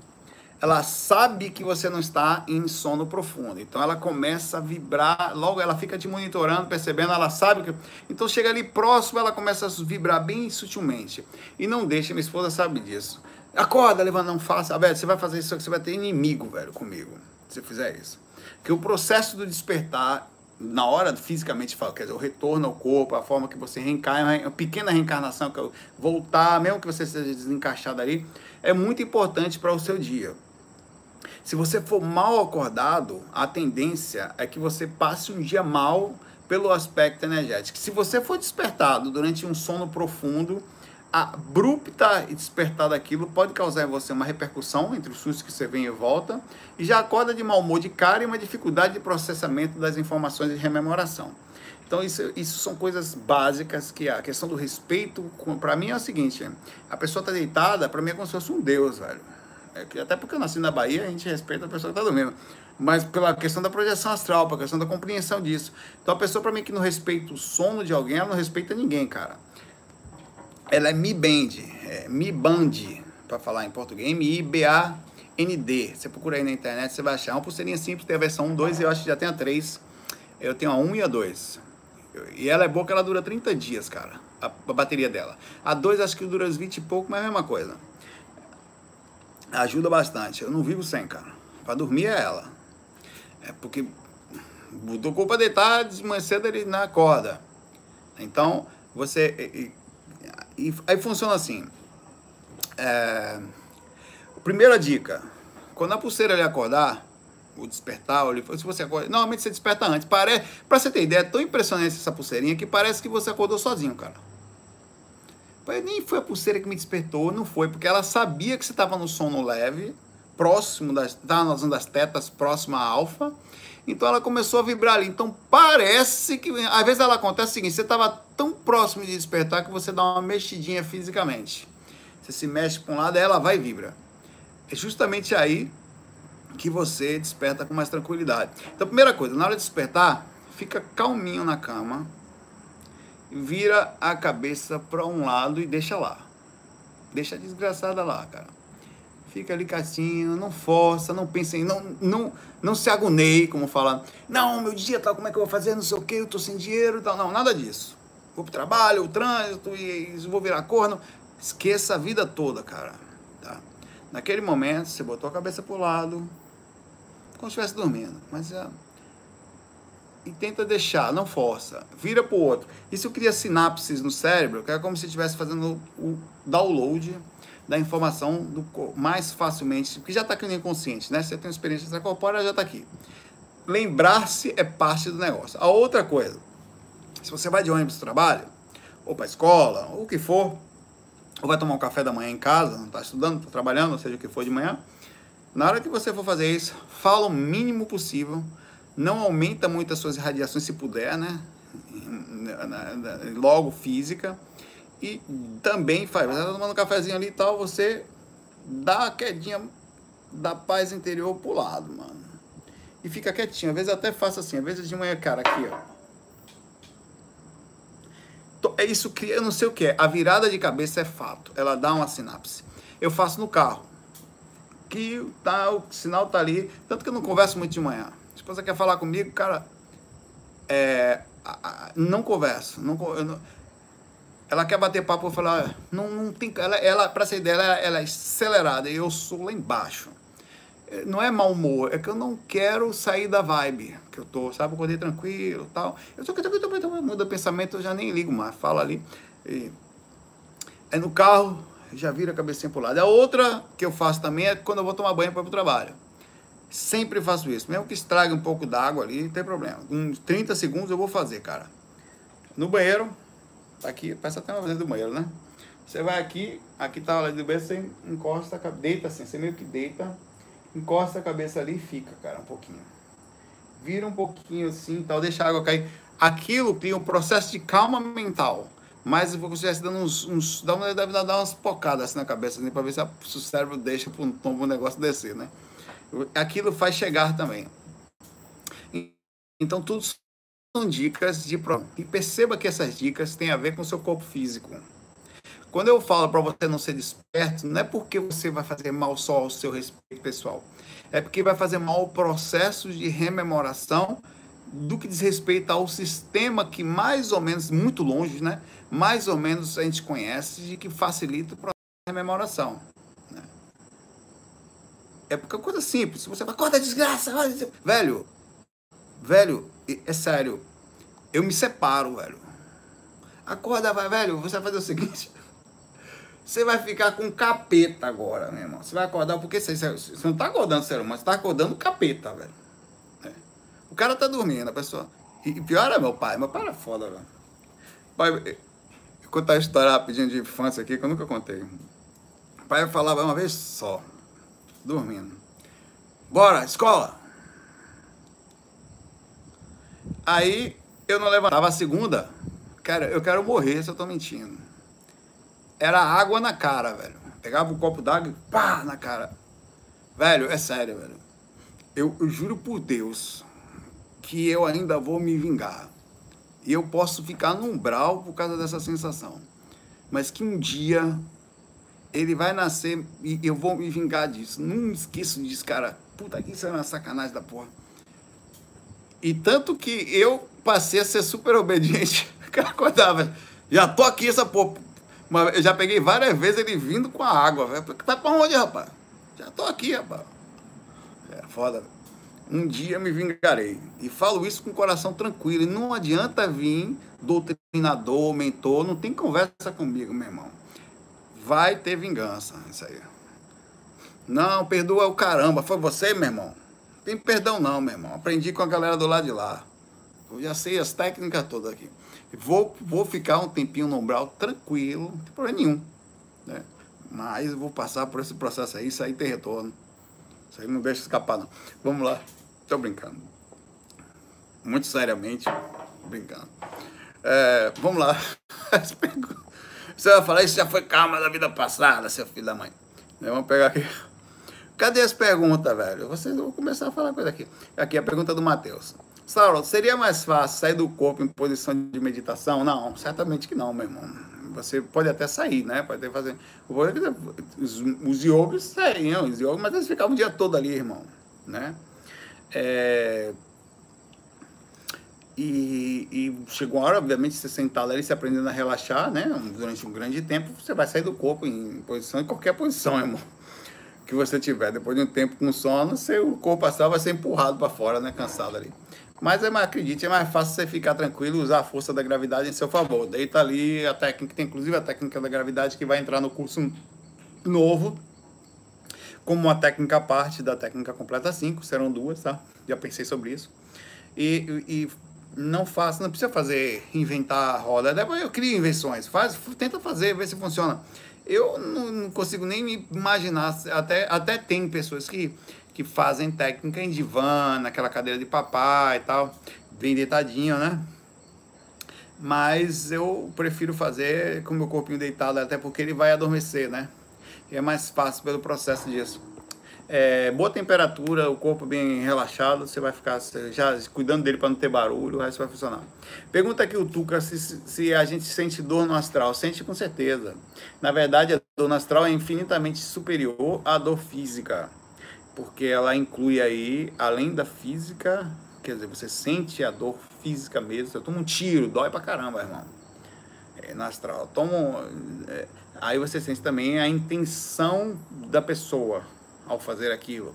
ela sabe que você não está em sono profundo. Então ela começa a vibrar, logo ela fica te monitorando, percebendo, ela sabe que. Então chega ali próximo, ela começa a vibrar bem sutilmente. E não deixa, minha esposa sabe disso. Acorda, levanta, não faça. Velho, você vai fazer isso, você vai ter inimigo, velho, comigo, se fizer isso. Porque o processo do despertar, na hora fisicamente, quer dizer, o retorno ao corpo, a forma que você reencarna, a pequena reencarnação, que é voltar, mesmo que você seja desencaixado ali, é muito importante para o seu dia. Se você for mal acordado, a tendência é que você passe um dia mal pelo aspecto energético. Se você for despertado durante um sono profundo, abrupta e despertar daquilo pode causar em você uma repercussão entre os sustos que você vem e volta e já acorda de mau humor de cara e uma dificuldade de processamento das informações de rememoração. Então isso, isso são coisas básicas que a questão do respeito, para mim é o seguinte, a pessoa está deitada, para mim é como se fosse um deus, velho. É até porque eu nasci na Bahia, a gente respeita a pessoa que está dormindo. Mas pela questão da projeção astral, pela questão da compreensão disso. Então a pessoa, para mim, que não respeita o sono de alguém, ela não respeita ninguém, cara. Ela é Mi Band, é Mi Band, para falar em português, M-I-B-A-N-D. Você procura aí na internet, você vai achar. Uma pulseirinha simples, tem a versão 1, 2 e eu acho que já tem a 3. Eu tenho a 1 e a 2. E ela é boa que ela dura 30 dias, cara. A, a bateria dela. A 2 acho que dura uns 20 e pouco, mas é a mesma coisa. Ajuda bastante. Eu não vivo sem, cara. Pra dormir é ela. É porque botou culpa deitar de manhã cedo ele na corda. Então, você. E, aí funciona assim. É, primeira dica: quando a pulseira ele acordar, o despertar, ele, se você acorda, normalmente você desperta antes. Parece, pra você ter ideia, é tão impressionante essa pulseirinha que parece que você acordou sozinho, cara. Nem foi a pulseira que me despertou, não foi, porque ela sabia que você estava no sono leve, próximo das, estava na zona das tetas, próxima à alfa, então ela começou a vibrar ali. Então parece que, às vezes ela acontece o seguinte, você estava tão próximo de despertar que você dá uma mexidinha fisicamente. Você se mexe para um lado, ela vai e vibra. É justamente aí que você desperta com mais tranquilidade. Então, primeira coisa, na hora de despertar, fica calminho na cama, vira a cabeça para um lado e deixa lá. Deixa a desgraçada lá, cara. Fica ali quietinho, não força, não pense em. Não, não, não se agoneie, como fala. Não, meu dia tal, como é que eu vou fazer? Não sei o que, eu tô sem dinheiro e tal. Não, nada disso. Vou pro trabalho, o trânsito, e vou virar corno. Esqueça a vida toda, cara. Tá? Naquele momento, você botou a cabeça pro lado, como se estivesse dormindo. Mas é e tenta deixar, não força, vira para o outro. Isso cria sinapses no cérebro, que é como se estivesse fazendo o download da informação do, mais facilmente, porque já está aqui no inconsciente, né? Você tem uma experiência extracorpórea, já está aqui. Lembrar-se é parte do negócio. A outra coisa, se você vai de ônibus para trabalho, ou para escola, ou o que for, ou vai tomar um café da manhã em casa, não está estudando, está trabalhando, seja o que for de manhã, na hora que você for fazer isso, fala o mínimo possível não aumenta muito as suas radiações, se puder, né? Logo física. E também faz, você tá tomando um cafezinho ali e tal, você dá a quedinha da paz interior pro lado, mano. E fica quietinho. Às vezes até faço assim, às vezes de manhã, cara, aqui, ó. É isso cria, eu não sei o que é. A virada de cabeça é fato. Ela dá uma sinapse. Eu faço no carro. Que tá, o sinal tá ali. Tanto que eu não converso muito de manhã esposa quer falar comigo, cara, é, não converso. Não, não, ela quer bater papo e falar, não, não tem. Ela, ela para ser dela, ela, é acelerada e eu sou lá embaixo. É, não é mau humor, é que eu não quero sair da vibe que eu tô, sabe? Eu acordei tranquilo tal. Eu só que muda pensamento, eu já nem ligo mais, fala ali. E, é no carro, já vira a cabecinha pro lado. A outra que eu faço também é quando eu vou tomar banho para ir pro trabalho. Sempre faço isso. Mesmo que estrague um pouco d'água ali, não tem problema. Uns 30 segundos eu vou fazer, cara. No banheiro, tá aqui, parece até uma vez do banheiro, né? Você vai aqui, aqui tá a do banheiro, você encosta, deita assim, você meio que deita, encosta a cabeça ali e fica, cara, um pouquinho. Vira um pouquinho assim, tal, deixa a água cair. Aquilo cria um processo de calma mental. Mas você estivesse dando uns, uns dá uma, deve dar umas pocadas assim na cabeça, assim, para ver se, a, se o cérebro deixa para um negócio descer, né? aquilo faz chegar também. Então, tudo são dicas de E perceba que essas dicas têm a ver com o seu corpo físico. Quando eu falo para você não ser desperto, não é porque você vai fazer mal só ao seu respeito pessoal. É porque vai fazer mal ao processo de rememoração do que diz respeito ao sistema que mais ou menos, muito longe, né? Mais ou menos a gente conhece de que facilita o processo de rememoração. É porque é coisa simples. Você vai, acorda desgraça. Velho, velho, é sério. Eu me separo, velho. Acorda, vai, velho. Você vai fazer o seguinte. *laughs* Você vai ficar com capeta agora, meu irmão. Você vai acordar porque você, você não está acordando ser humano, você está acordando capeta, velho. É. O cara tá dormindo, a pessoa. E pior é meu pai. Meu pai era foda, velho. Pai, vou contar a história rapidinho de infância aqui que eu nunca contei. O pai falava uma vez só dormindo. Bora, escola! Aí eu não levantava a segunda. Cara, eu quero morrer se eu tô mentindo. Era água na cara, velho. Pegava um copo d'água e pá, na cara. Velho, é sério, velho. Eu, eu juro por Deus que eu ainda vou me vingar. E eu posso ficar no umbral por causa dessa sensação. Mas que um dia ele vai nascer e eu vou me vingar disso. Não esqueço disso, cara. Puta que isso é uma sacanagem da porra. E tanto que eu passei a ser super obediente. *laughs* O cara acordava, já tô aqui essa porra. Eu já peguei várias vezes ele vindo com a água. Vai pra onde, rapaz? Já tô aqui, rapaz. É foda. Um dia me vingarei. E falo isso com o coração tranquilo. E não adianta vir doutrinador, mentor. Não tem conversa comigo, meu irmão. Vai ter vingança. Isso aí. Não, perdoa o caramba. Foi você, meu irmão? Tem perdão não, meu irmão. Aprendi com a galera do lado de lá. Eu já sei as técnicas todas aqui. Vou, vou ficar um tempinho no umbral tranquilo, não tem problema nenhum. Né? Mas vou passar por esse processo aí, isso aí tem retorno. Isso aí não deixa escapar, não. Vamos lá. Estou brincando. Muito seriamente, brincando. É, vamos lá. *laughs* Você vai falar, isso já foi calma da vida passada, seu filho da mãe. Vamos pegar aqui. Cadê as perguntas, velho? Vocês vão começar a falar coisa aqui. Aqui a pergunta do Matheus. Saulo, seria mais fácil sair do corpo em posição de meditação? Não, certamente que não, meu irmão. Você pode até sair, né? Pode até fazer. Os, os yogis saíam, os yogis, mas eles ficavam o dia todo ali, irmão. Né? É... E, e, chegou a hora, obviamente, você sentado ali, se aprendendo a relaxar, né? Durante um grande tempo, você vai sair do corpo em posição, em qualquer posição, irmão. Que você tiver. Depois de um tempo com sono, seu corpo astral vai ser empurrado para fora, né? Cansado ali. Mas é mais, acredite, é mais fácil você ficar tranquilo e usar a força da gravidade em seu favor. Deita ali a técnica, tem inclusive a técnica da gravidade que vai entrar no curso novo, como uma técnica à parte da técnica completa 5, serão duas, tá? Já pensei sobre isso. E, e não faça, não precisa fazer, inventar a roda. Depois eu crio invenções, faz, tenta fazer, ver se funciona. Eu não, consigo nem me imaginar, até, até tem pessoas que que fazem técnica em divã, naquela cadeira de papai e tal, bem deitadinho, né? Mas eu prefiro fazer com meu corpinho deitado, até porque ele vai adormecer, né? E é mais fácil pelo processo disso. É, boa temperatura, o corpo bem relaxado, você vai ficar já cuidando dele para não ter barulho, resto vai funcionar. Pergunta aqui o Tuca se, se a gente sente dor no astral. Sente com certeza. Na verdade, a dor no astral é infinitamente superior à dor física porque ela inclui aí, além da física, quer dizer, você sente a dor física mesmo, você toma um tiro, dói pra caramba, irmão. É, no astral. Toma, é, aí você sente também a intenção da pessoa ao fazer aquilo.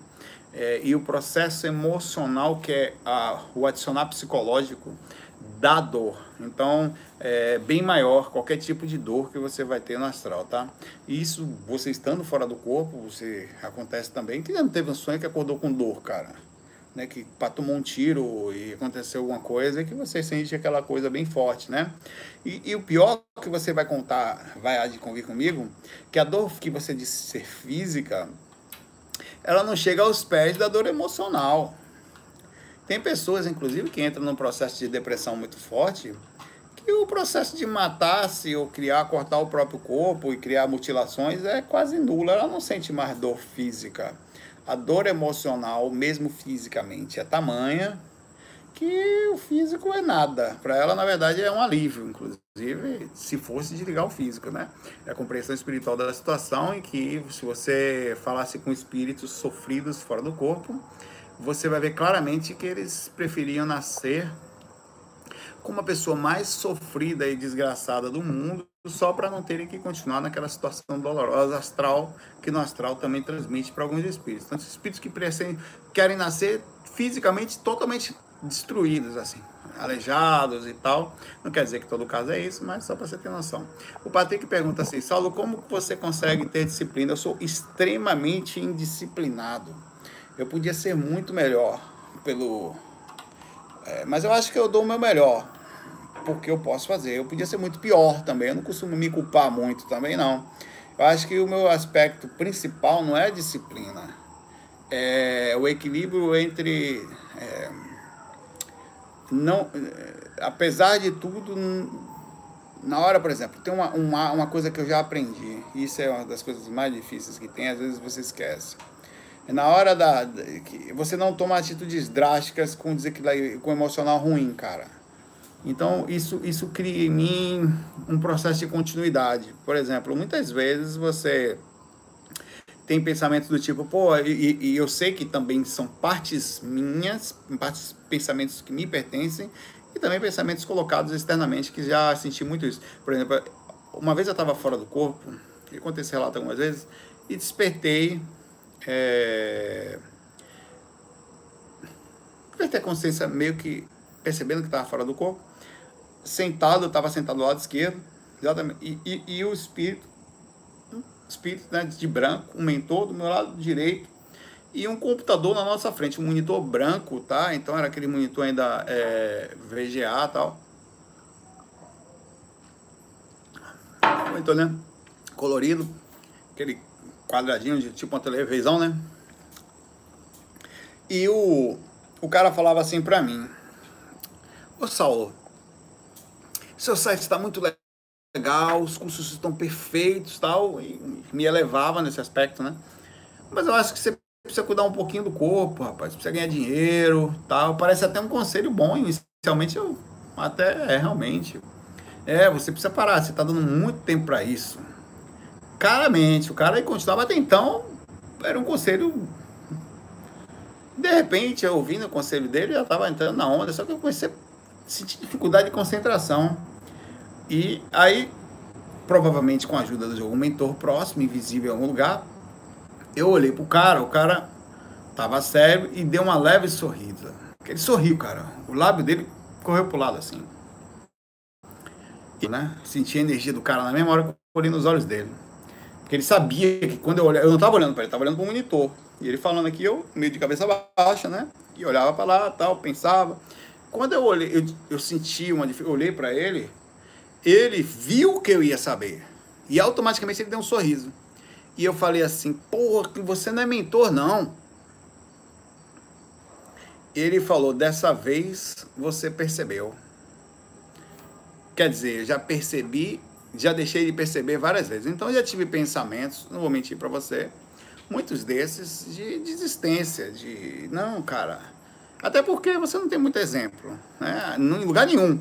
É, e o processo emocional, que é a, o adicionar psicológico da dor. Então, é bem maior qualquer tipo de dor que você vai ter no astral, tá? E isso, você estando fora do corpo, você acontece também. Quem não teve um sonho que acordou com dor, cara? Né, que tomou um tiro e aconteceu alguma coisa, que você sente aquela coisa bem forte, né? E, e o pior que você vai contar, vai convir comigo, que a dor que você disse ser física, ela não chega aos pés da dor emocional. Tem pessoas, inclusive, que entram num processo de depressão muito forte, que o processo de matar-se ou criar, cortar o próprio corpo e criar mutilações é quase nulo. Ela não sente mais dor física. A dor emocional, mesmo fisicamente, é tamanha que o físico é nada. Para ela, na verdade, é um alívio, inclusive, se fosse desligar o físico, né? É a compreensão espiritual da situação em que, se você falasse com espíritos sofridos fora do corpo, você vai ver claramente que eles preferiam nascer com uma pessoa mais sofrida e desgraçada do mundo, só para não terem que continuar naquela situação dolorosa astral, que no astral também transmite para alguns espíritos. Então, espíritos que querem nascer fisicamente totalmente destruídos, assim, aleijados e tal. Não quer dizer que todo caso é isso, mas só para você ter noção. O Patrick pergunta assim: Saulo, como você consegue ter disciplina? Eu sou extremamente indisciplinado. Eu podia ser muito melhor pelo. É, mas eu acho que eu dou o meu melhor. Porque eu posso fazer. Eu podia ser muito pior também. Eu não costumo me culpar muito também, não. Eu acho que o meu aspecto principal não é a disciplina. É o equilíbrio entre. É, não, é, apesar de tudo, na hora, por exemplo, tem uma, uma, uma coisa que eu já aprendi. Isso é uma das coisas mais difíceis que tem, às vezes você esquece É na hora da. que você não toma atitudes drásticas com desequilíbrio, com emocional ruim, cara. Então, isso, isso cria em mim um processo de continuidade. Por exemplo, muitas vezes você tem pensamentos do tipo, pô, e, e, eu sei que também são partes minhas, partes pensamentos que me pertencem, e também pensamentos colocados externamente, que já senti muito isso. Por exemplo, uma vez eu estava fora do corpo, eu contei esse relato algumas vezes, e despertei. É... Despertei a consciência meio que percebendo que estava fora do corpo. Sentado, eu estava sentado do lado esquerdo, exatamente, e, e, e o espírito espírito né, de branco, um mentor do meu lado direito e um computador na nossa frente, um monitor branco, tá? Então era aquele monitor ainda é, VGA tal. Monitor, né? Colorido, aquele quadradinho de tipo uma televisão, né? E o, o cara falava assim pra mim: Ô Saulo, seu site está muito legal legal, os cursos estão perfeitos tal, e me elevava nesse aspecto, né? Mas eu acho que você precisa cuidar um pouquinho do corpo, rapaz, precisa ganhar dinheiro tal. Parece até um conselho bom, inicialmente eu até é realmente. É, você precisa parar, você está dando muito tempo para isso. Claramente, o cara continuava até então, era um conselho. De repente, eu ouvindo o conselho dele, já estava entrando na onda, só que eu comecei a sentir dificuldade de concentração. E aí, provavelmente com a ajuda de algum mentor próximo, invisível em algum lugar, eu olhei pro cara, o cara tava sério e deu uma leve sorrida. Ele sorriu, cara. O lábio dele correu pro lado assim. E, né, senti a energia do cara na mesma hora que eu olhei nos olhos dele. Porque ele sabia que quando eu olhava, eu não tava olhando para ele, tava olhando pro monitor. E ele falando aqui, eu meio de cabeça baixa, né? E olhava para lá, tal, pensava. Quando eu olhei, eu, eu senti uma eu olhei para ele, ele viu que eu ia saber. E automaticamente ele deu um sorriso. E eu falei assim: Porra, você não é mentor, não. Ele falou: Dessa vez você percebeu. Quer dizer, já percebi, já deixei de perceber várias vezes. Então já tive pensamentos, não vou mentir para você, muitos desses de desistência, de não, cara. Até porque você não tem muito exemplo, né? Em lugar nenhum.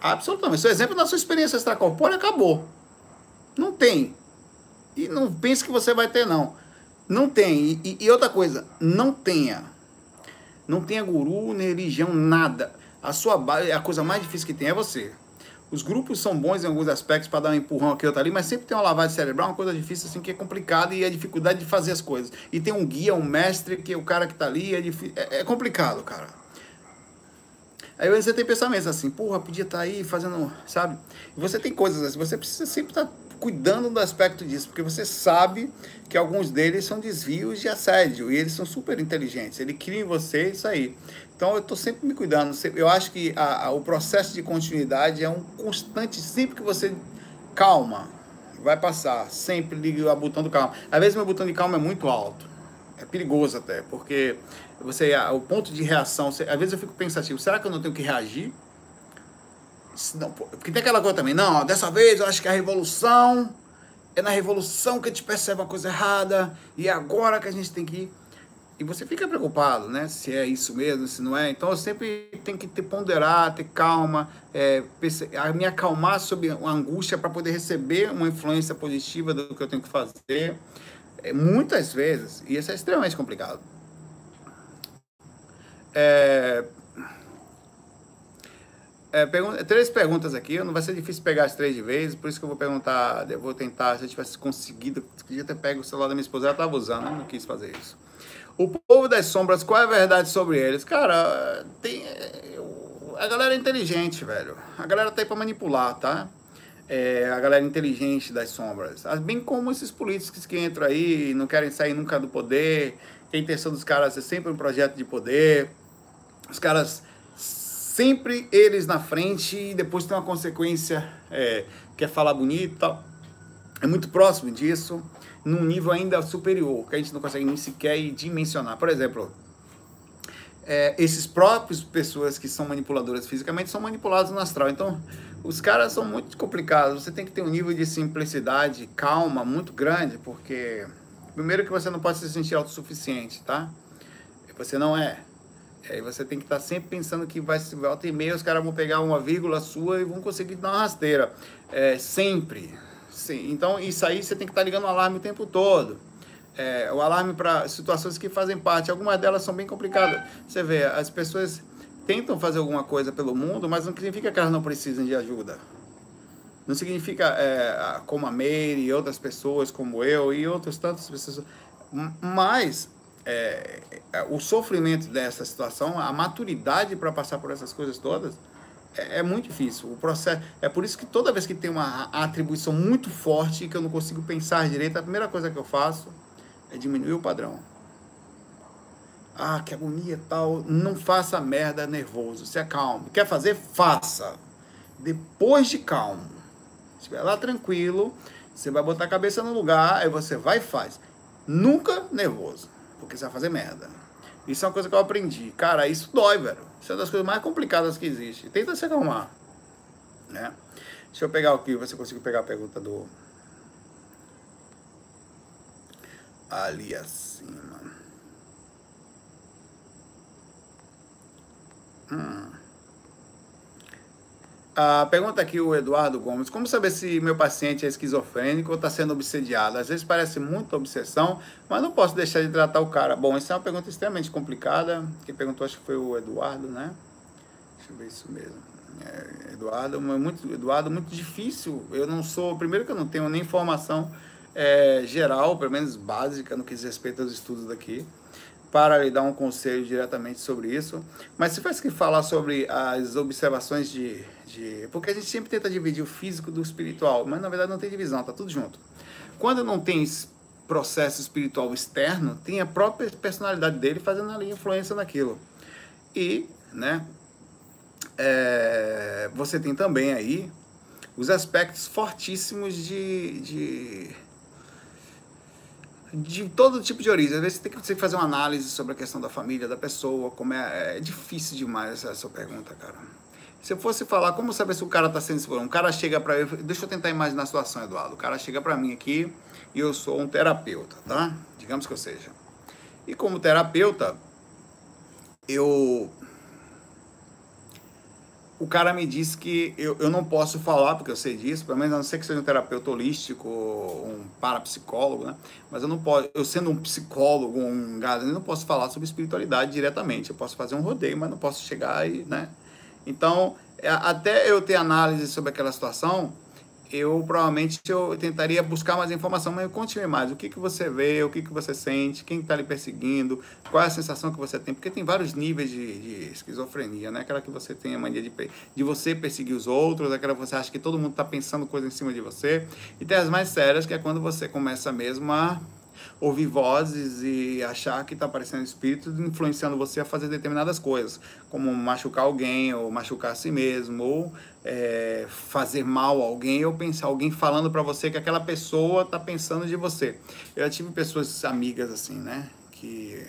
Absolutamente. Seu exemplo da sua experiência extracorpórea acabou. Não tem. E não pense que você vai ter, não. Não tem. E, e, outra coisa, não tenha. Não tenha guru, nem religião, nada. A sua base, a coisa mais difícil que tem é você. Os grupos são bons em alguns aspectos para dar um empurrão aqui ou ali, mas sempre tem uma lavagem cerebral, uma coisa difícil assim que é complicada e a dificuldade de fazer as coisas. E tem um guia, um mestre, que é o cara que está ali, é, é, é complicado, cara. Aí você tem pensamentos assim, porra, podia estar tá aí fazendo, sabe? Você tem coisas assim, você precisa sempre estar tá cuidando do aspecto disso, porque você sabe que alguns deles são desvios de assédio e eles são super inteligentes, ele cria em você isso aí. Então eu estou sempre me cuidando, eu acho que a, a, o processo de continuidade é um constante, sempre que você calma, vai passar, sempre liga o botão do calma. Às vezes meu botão de calma é muito alto, é perigoso até, porque você o ponto de reação, você, às vezes eu fico pensativo, será que eu não tenho que reagir? Não, porque tem aquela coisa também, não, dessa vez eu acho que a revolução é na revolução que a gente percebe uma coisa errada e é agora que a gente tem que ir. E você fica preocupado, né? Se é isso mesmo, se não é. Então eu sempre tenho que ter ponderar, ter calma, é, me acalmar sobre a angústia para poder receber uma influência positiva do que eu tenho que fazer. É, muitas vezes, e isso é extremamente complicado é, é, três perguntas aqui, não vai ser difícil pegar as três de vez, por isso que eu vou perguntar, eu vou tentar, se eu tivesse conseguido, podia ter pego o celular da minha esposa, ela estava usando, eu não quis fazer isso. O povo das sombras, qual é a verdade sobre eles? Cara, tem, a galera é inteligente, velho. A galera tá aí pra manipular, tá? É, a galera inteligente das sombras. Bem como esses políticos que entram aí, não querem sair nunca do poder, tem a intenção dos caras é sempre um projeto de poder, os caras sempre eles na frente e depois tem uma consequência, é, quer falar bonito tal. É muito próximo disso, num nível ainda superior, que a gente não consegue nem sequer dimensionar. Por exemplo, é, esses próprios pessoas que são manipuladoras fisicamente são manipulados no astral. Então, os caras são muito complicados. Você tem que ter um nível de simplicidade, calma, muito grande, porque primeiro que você não pode se sentir autossuficiente, tá? Você não é. Aí você tem que estar sempre pensando que vai se volta e meia, os caras vão pegar uma vírgula sua e vão conseguir dar uma rasteira. É, sempre. Sim. Então, isso aí você tem que estar ligando o alarme o tempo todo. É, o alarme para situações que fazem parte. Algumas delas são bem complicadas. Você vê, as pessoas tentam fazer alguma coisa pelo mundo, mas não significa que elas não precisam de ajuda. Não significa é, como a Meire e outras pessoas como eu e outras tantas pessoas. Mas é, é, o sofrimento dessa situação, a maturidade para passar por essas coisas todas, é, é, muito difícil. O processo é por isso que toda vez que tem uma atribuição muito forte que eu não consigo pensar direito, a primeira coisa que eu faço é diminuir o padrão. Ah, que agonia tal. Não faça merda nervoso. Se acalme. Quer fazer? Faça. Depois de calmo. Estiver lá tranquilo, você vai botar a cabeça no lugar, aí você vai e faz. Nunca nervoso porque você vai fazer merda. Isso é uma coisa que eu aprendi. Cara, isso dói, velho. Isso é uma das coisas mais complicadas que existe. Tenta se acalmar. Né? Deixa eu pegar aqui, você conseguiu pegar a pergunta do. Ali acima. Hum. A pergunta aqui o Eduardo Gomes: Como saber se meu paciente é esquizofrênico ou está sendo obsediado? Às vezes parece muita obsessão, mas não posso deixar de tratar o cara. Bom, essa é uma pergunta extremamente complicada. Quem perguntou acho que foi o Eduardo, né? Deixa eu ver isso mesmo. É, Eduardo, muito, Eduardo, muito difícil. Eu não sou. Primeiro que eu não tenho nem informação é, geral, pelo menos básica, no que diz respeito aos estudos daqui para lhe dar um conselho diretamente sobre isso. Mas se fosse que falar sobre as observações de, de. Porque a gente sempre tenta dividir o físico do espiritual, mas na verdade não tem divisão, tá tudo junto. Quando não tem processo espiritual externo, tem a própria personalidade dele fazendo ali influência naquilo. E, né, é, você tem também aí os aspectos fortíssimos de, de de todo tipo de origem. Às vezes você tem que fazer uma análise sobre a questão da família, da pessoa, como é, é difícil demais essa, essa pergunta, cara. Se eu fosse falar, como saber se o cara está sendo seguro? Um cara chega para mim, deixa eu tentar imaginar a situação, Eduardo. O cara chega para mim aqui e eu sou um terapeuta, tá? Digamos que eu seja. E como terapeuta, eu o cara me disse que eu, eu não posso falar, porque eu sei disso, pelo menos a não ser que seja um terapeuta holístico, um parapsicólogo, né? Mas eu não posso, eu sendo um psicólogo, um gado, eu não posso falar sobre espiritualidade diretamente. Eu posso fazer um rodeio, mas não posso chegar e, né? Então, é, até eu ter análise sobre aquela situação, eu provavelmente eu tentaria buscar mais informação, mas conte-me mais. O que, que você vê, o que, que você sente, quem está lhe perseguindo, qual é a sensação que você tem, porque tem vários níveis de, de esquizofrenia, né? Aquela que você tem a mania de, de você perseguir os outros, aquela que você acha que todo mundo está pensando coisa em cima de você, e tem as mais sérias, que é quando você começa mesmo a ouvir vozes e achar que está aparecendo espírito influenciando você a fazer determinadas coisas, como machucar alguém, ou machucar a si mesmo, ou é, fazer mal a alguém, ou pensar alguém falando para você que aquela pessoa está pensando de você. Eu já tive pessoas amigas assim, né, que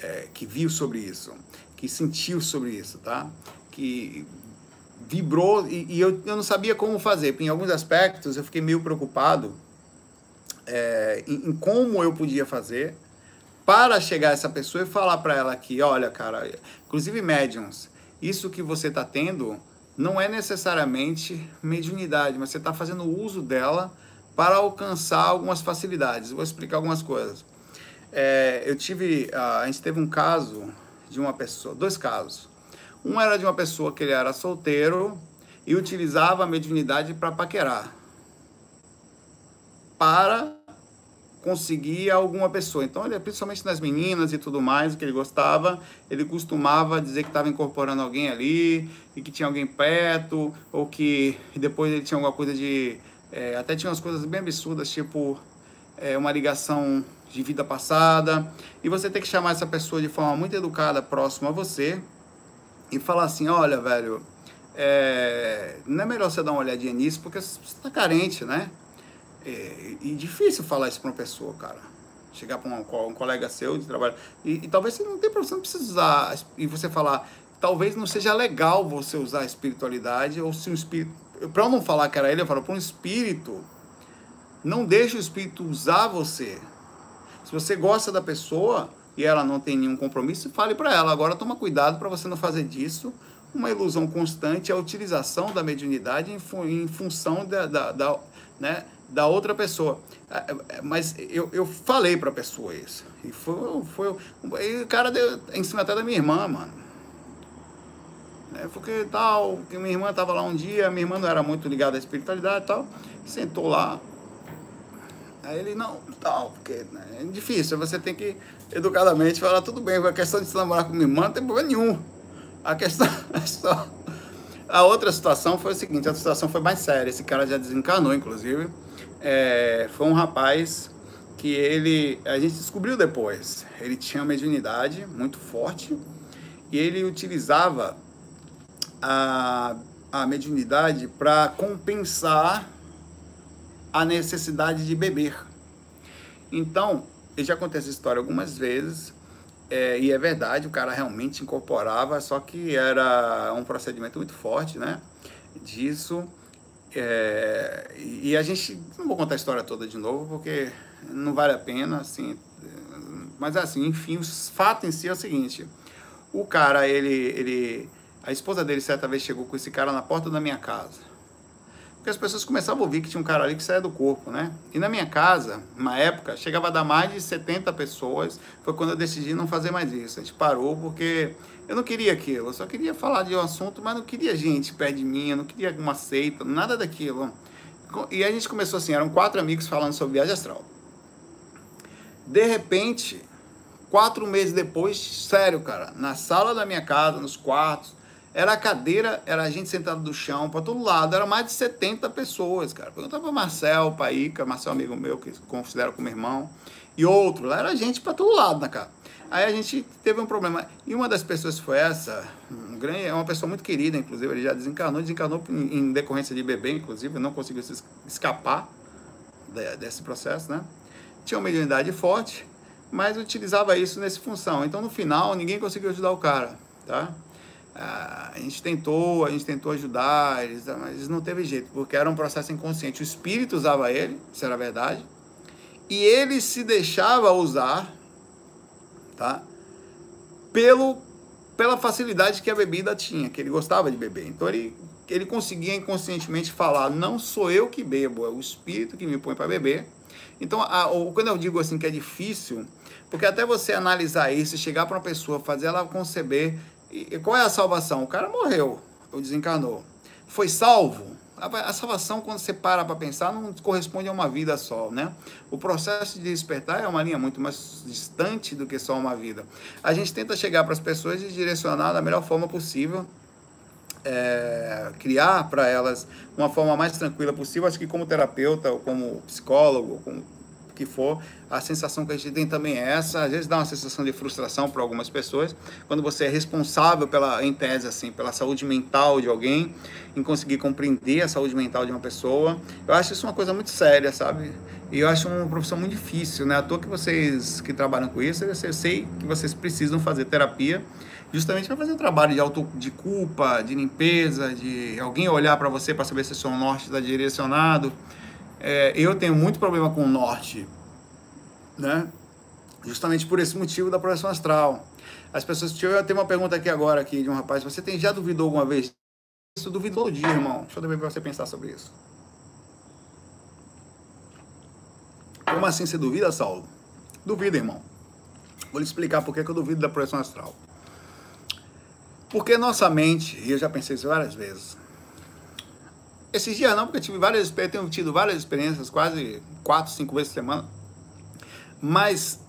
é, que viu sobre isso, que sentiu sobre isso, tá? Que vibrou e, e eu, eu não sabia como fazer. Em alguns aspectos eu fiquei meio preocupado é, em, em, como eu podia fazer para chegar a essa pessoa e falar para ela que, olha, cara, inclusive médiums, isso que você está tendo não é necessariamente mediunidade, mas você está fazendo uso dela para alcançar algumas facilidades. vou explicar algumas coisas. É, eu tive, a gente teve um caso de uma pessoa, dois casos. Um era de uma pessoa que ele era solteiro e utilizava a mediunidade para paquerar para conseguir alguma pessoa. Então, ele, principalmente nas meninas e tudo mais, que ele gostava, ele costumava dizer que estava incorporando alguém ali, e que tinha alguém perto, ou que depois ele tinha alguma coisa de. É, até tinha umas coisas bem absurdas, tipo é, uma ligação de vida passada. E você tem que chamar essa pessoa de forma muito educada, próxima a você, e falar assim: olha, velho, é, não é melhor você dar uma olhadinha nisso, porque você está carente, né? É, e difícil falar isso para uma pessoa, cara. Chegar para um, um, colega seu de trabalho. E, e talvez você não tenha você não precisa usar. E você falar, talvez não seja legal você usar a espiritualidade, ou se um espírito. Para eu não falar que era ele, eu falo, para um espírito Não deixe o espírito usar você. Se você gosta da pessoa e ela não tem nenhum compromisso, fale para ela. Agora toma cuidado para você não fazer disso uma ilusão constante, a utilização da mediunidade em, fu em função da, da, da, né, da outra pessoa. É, é, mas eu, eu falei para a pessoa isso. E foi, foi e o cara deu em cima até da minha irmã, mano. É, porque tal, que minha irmã estava lá um dia, minha irmã não era muito ligada à espiritualidade e tal, sentou lá. Aí ele, não, tal, porque né, é difícil, você tem que educadamente falar, tudo bem, a questão de se namorar com minha irmã não tem problema nenhum. A questão *laughs* é só. A outra situação foi o seguinte: a situação foi mais séria. Esse cara já desencanou, inclusive. É, foi um rapaz que ele. A gente descobriu depois. Ele tinha uma mediunidade muito forte e ele utilizava a, a mediunidade para compensar a necessidade de beber. Então, eu já contei essa história algumas vezes. É, e é verdade, o cara realmente incorporava, só que era um procedimento muito forte, né? Disso. É, e a gente, não vou contar a história toda de novo, porque não vale a pena, assim. Mas assim, enfim, o fato em si é o seguinte: o cara, ele, ele. A esposa dele certa vez chegou com esse cara na porta da minha casa porque as pessoas começavam a ouvir que tinha um cara ali que saía do corpo, né? E na minha casa, na época, chegava a dar mais de 70 pessoas. Foi quando eu decidi não fazer mais isso. A gente parou porque eu não queria aquilo. Eu só queria falar de um assunto, mas não queria gente perto de mim, eu não queria uma seita, nada daquilo. E a gente começou assim, eram quatro amigos falando sobre viagem astral. De repente, quatro meses depois, sério, cara, na sala da minha casa, nos quartos, era a cadeira, era a gente sentado do chão para todo lado, era mais de 70 pessoas, cara. Perguntava para Marcel, para Ica, Marcel amigo meu, que considero como irmão, e outro, lá era gente para todo lado na casa. Aí a gente teve um problema. E uma das pessoas foi essa, um grande, é uma pessoa muito querida, inclusive, ele já desencarnou, desencarnou em decorrência de bebê, inclusive, não conseguiu se escapar desse processo, né? Tinha uma mediunidade forte, mas utilizava isso nessa função. Então, no final, ninguém conseguiu ajudar o cara, tá? a gente tentou, a gente tentou ajudar, eles, mas não teve jeito, porque era um processo inconsciente. O espírito usava ele, isso era verdade, e ele se deixava usar, tá? Pelo, pela facilidade que a bebida tinha, que ele gostava de beber. Então ele, ele conseguia inconscientemente falar: não sou eu que bebo, é o espírito que me põe para beber. Então, a, quando eu digo assim que é difícil, porque até você analisar isso, chegar para uma pessoa, fazer ela conceber e qual é a salvação? O cara morreu, ou desencarnou. Foi salvo? A salvação, quando você para para pensar, não corresponde a uma vida só, né? O processo de despertar é uma linha muito mais distante do que só uma vida. A gente tenta chegar para as pessoas e direcionar da melhor forma possível, é, criar para elas uma forma mais tranquila possível. Acho que como terapeuta, ou como psicólogo, como que for, a sensação que a gente tem também é essa. Às vezes dá uma sensação de frustração para algumas pessoas, quando você é responsável pela, em tese, assim, pela saúde mental de alguém, em conseguir compreender a saúde mental de uma pessoa. Eu acho isso uma coisa muito séria, sabe? E eu acho uma profissão muito difícil, né? À toa que vocês que trabalham com isso, eu sei que vocês precisam fazer terapia justamente para fazer um trabalho de auto de culpa, de limpeza, de alguém olhar para você para saber se o seu norte está direcionado. É, eu tenho muito problema com o norte, né? Justamente por esse motivo da projeção astral. As pessoas. Eu tenho uma pergunta aqui agora aqui de um rapaz. Você tem já duvidou alguma vez? Isso duvido todo dia, irmão. Deixa eu ver para você pensar sobre isso. Como assim você duvida, Saulo? Duvida, irmão. Vou lhe explicar por que eu duvido da projeção astral. Porque nossa mente, e eu já pensei isso várias vezes, esses dias não, porque eu tive várias tenho tido várias experiências, quase quatro, cinco vezes por semana. Mas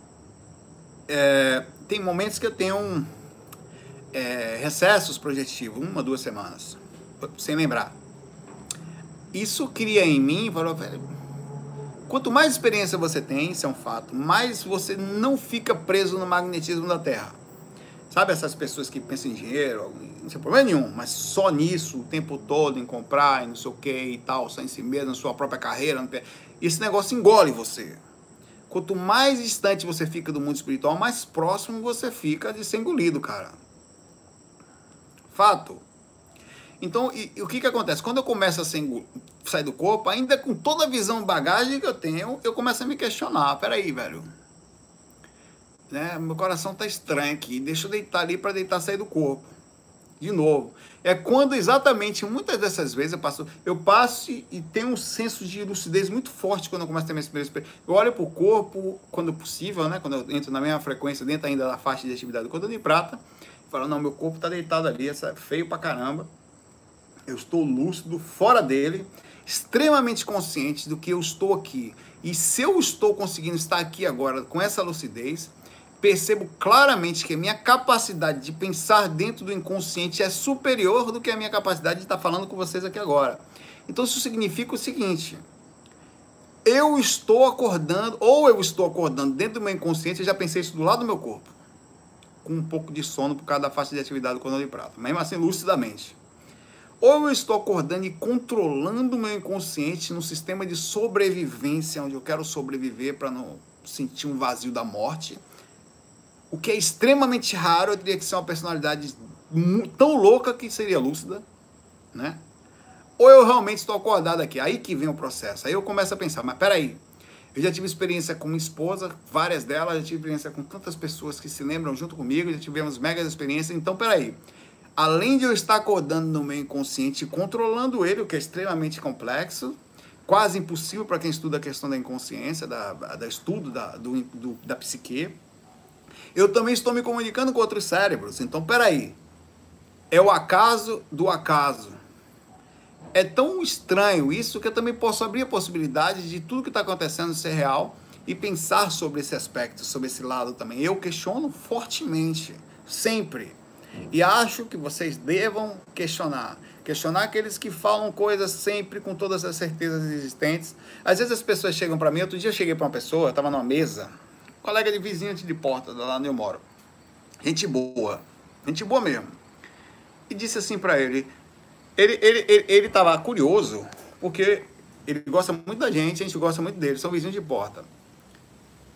é, tem momentos que eu tenho é, recessos projetivos, uma, duas semanas, sem lembrar. Isso cria em mim, quanto mais experiência você tem, isso é um fato, mais você não fica preso no magnetismo da Terra. Sabe essas pessoas que pensam em dinheiro, não tem problema nenhum, mas só nisso, o tempo todo, em comprar, e não sei o que e tal, só em si mesmo, na sua própria carreira. Esse negócio engole você. Quanto mais distante você fica do mundo espiritual, mais próximo você fica de ser engolido, cara. Fato. Então, e, e o que que acontece? Quando eu começo a ser sair do corpo, ainda com toda a visão bagagem que eu tenho, eu começo a me questionar. Peraí, velho. Né? Meu coração tá estranho aqui. Deixa eu deitar ali para deitar sair do corpo. De novo. É quando exatamente, muitas dessas vezes eu passo, eu passo e tenho um senso de lucidez muito forte quando eu começo a ter minha experiência. Eu olho para o corpo quando possível, né? Quando eu entro na mesma frequência, dentro ainda da faixa de atividade do cordão de prata, falo, não, meu corpo está deitado ali, essa é feio pra caramba. Eu estou lúcido, fora dele, extremamente consciente do que eu estou aqui. E se eu estou conseguindo estar aqui agora com essa lucidez, percebo claramente que a minha capacidade de pensar dentro do inconsciente é superior do que a minha capacidade de estar falando com vocês aqui agora. Então isso significa o seguinte: eu estou acordando, ou eu estou acordando dentro do meu inconsciente, eu já pensei isso do lado do meu corpo, com um pouco de sono por causa da faixa de atividade do cordão de prata, mesmo assim lucidamente. Ou eu estou acordando e controlando o meu inconsciente no sistema de sobrevivência, onde eu quero sobreviver para não sentir um vazio da morte o que é extremamente raro, eu teria que ser uma personalidade tão louca que seria lúcida, né? Ou eu realmente estou acordado aqui. Aí que vem o processo. Aí eu começo a pensar, mas peraí, eu já tive experiência com minha esposa, várias delas, já tive experiência com tantas pessoas que se lembram junto comigo, já tivemos mega experiências. Então, peraí. Além de eu estar acordando no meu inconsciente, controlando ele, o que é extremamente complexo, quase impossível para quem estuda a questão da inconsciência, da, da estudo da, do, do, da psique, eu também estou me comunicando com outros cérebros. Então, peraí. É o acaso do acaso. É tão estranho isso que eu também posso abrir a possibilidade de tudo que está acontecendo ser real e pensar sobre esse aspecto, sobre esse lado também. Eu questiono fortemente, sempre. E acho que vocês devam questionar. Questionar aqueles que falam coisas sempre com todas as certezas existentes. Às vezes as pessoas chegam para mim. Outro dia eu cheguei para uma pessoa, estava numa mesa, colega de vizinho de porta, lá onde eu moro. Gente boa, gente boa mesmo. E disse assim para ele, ele ele ele, ele tava curioso, porque ele gosta muito da gente, a gente gosta muito dele, são vizinhos de porta.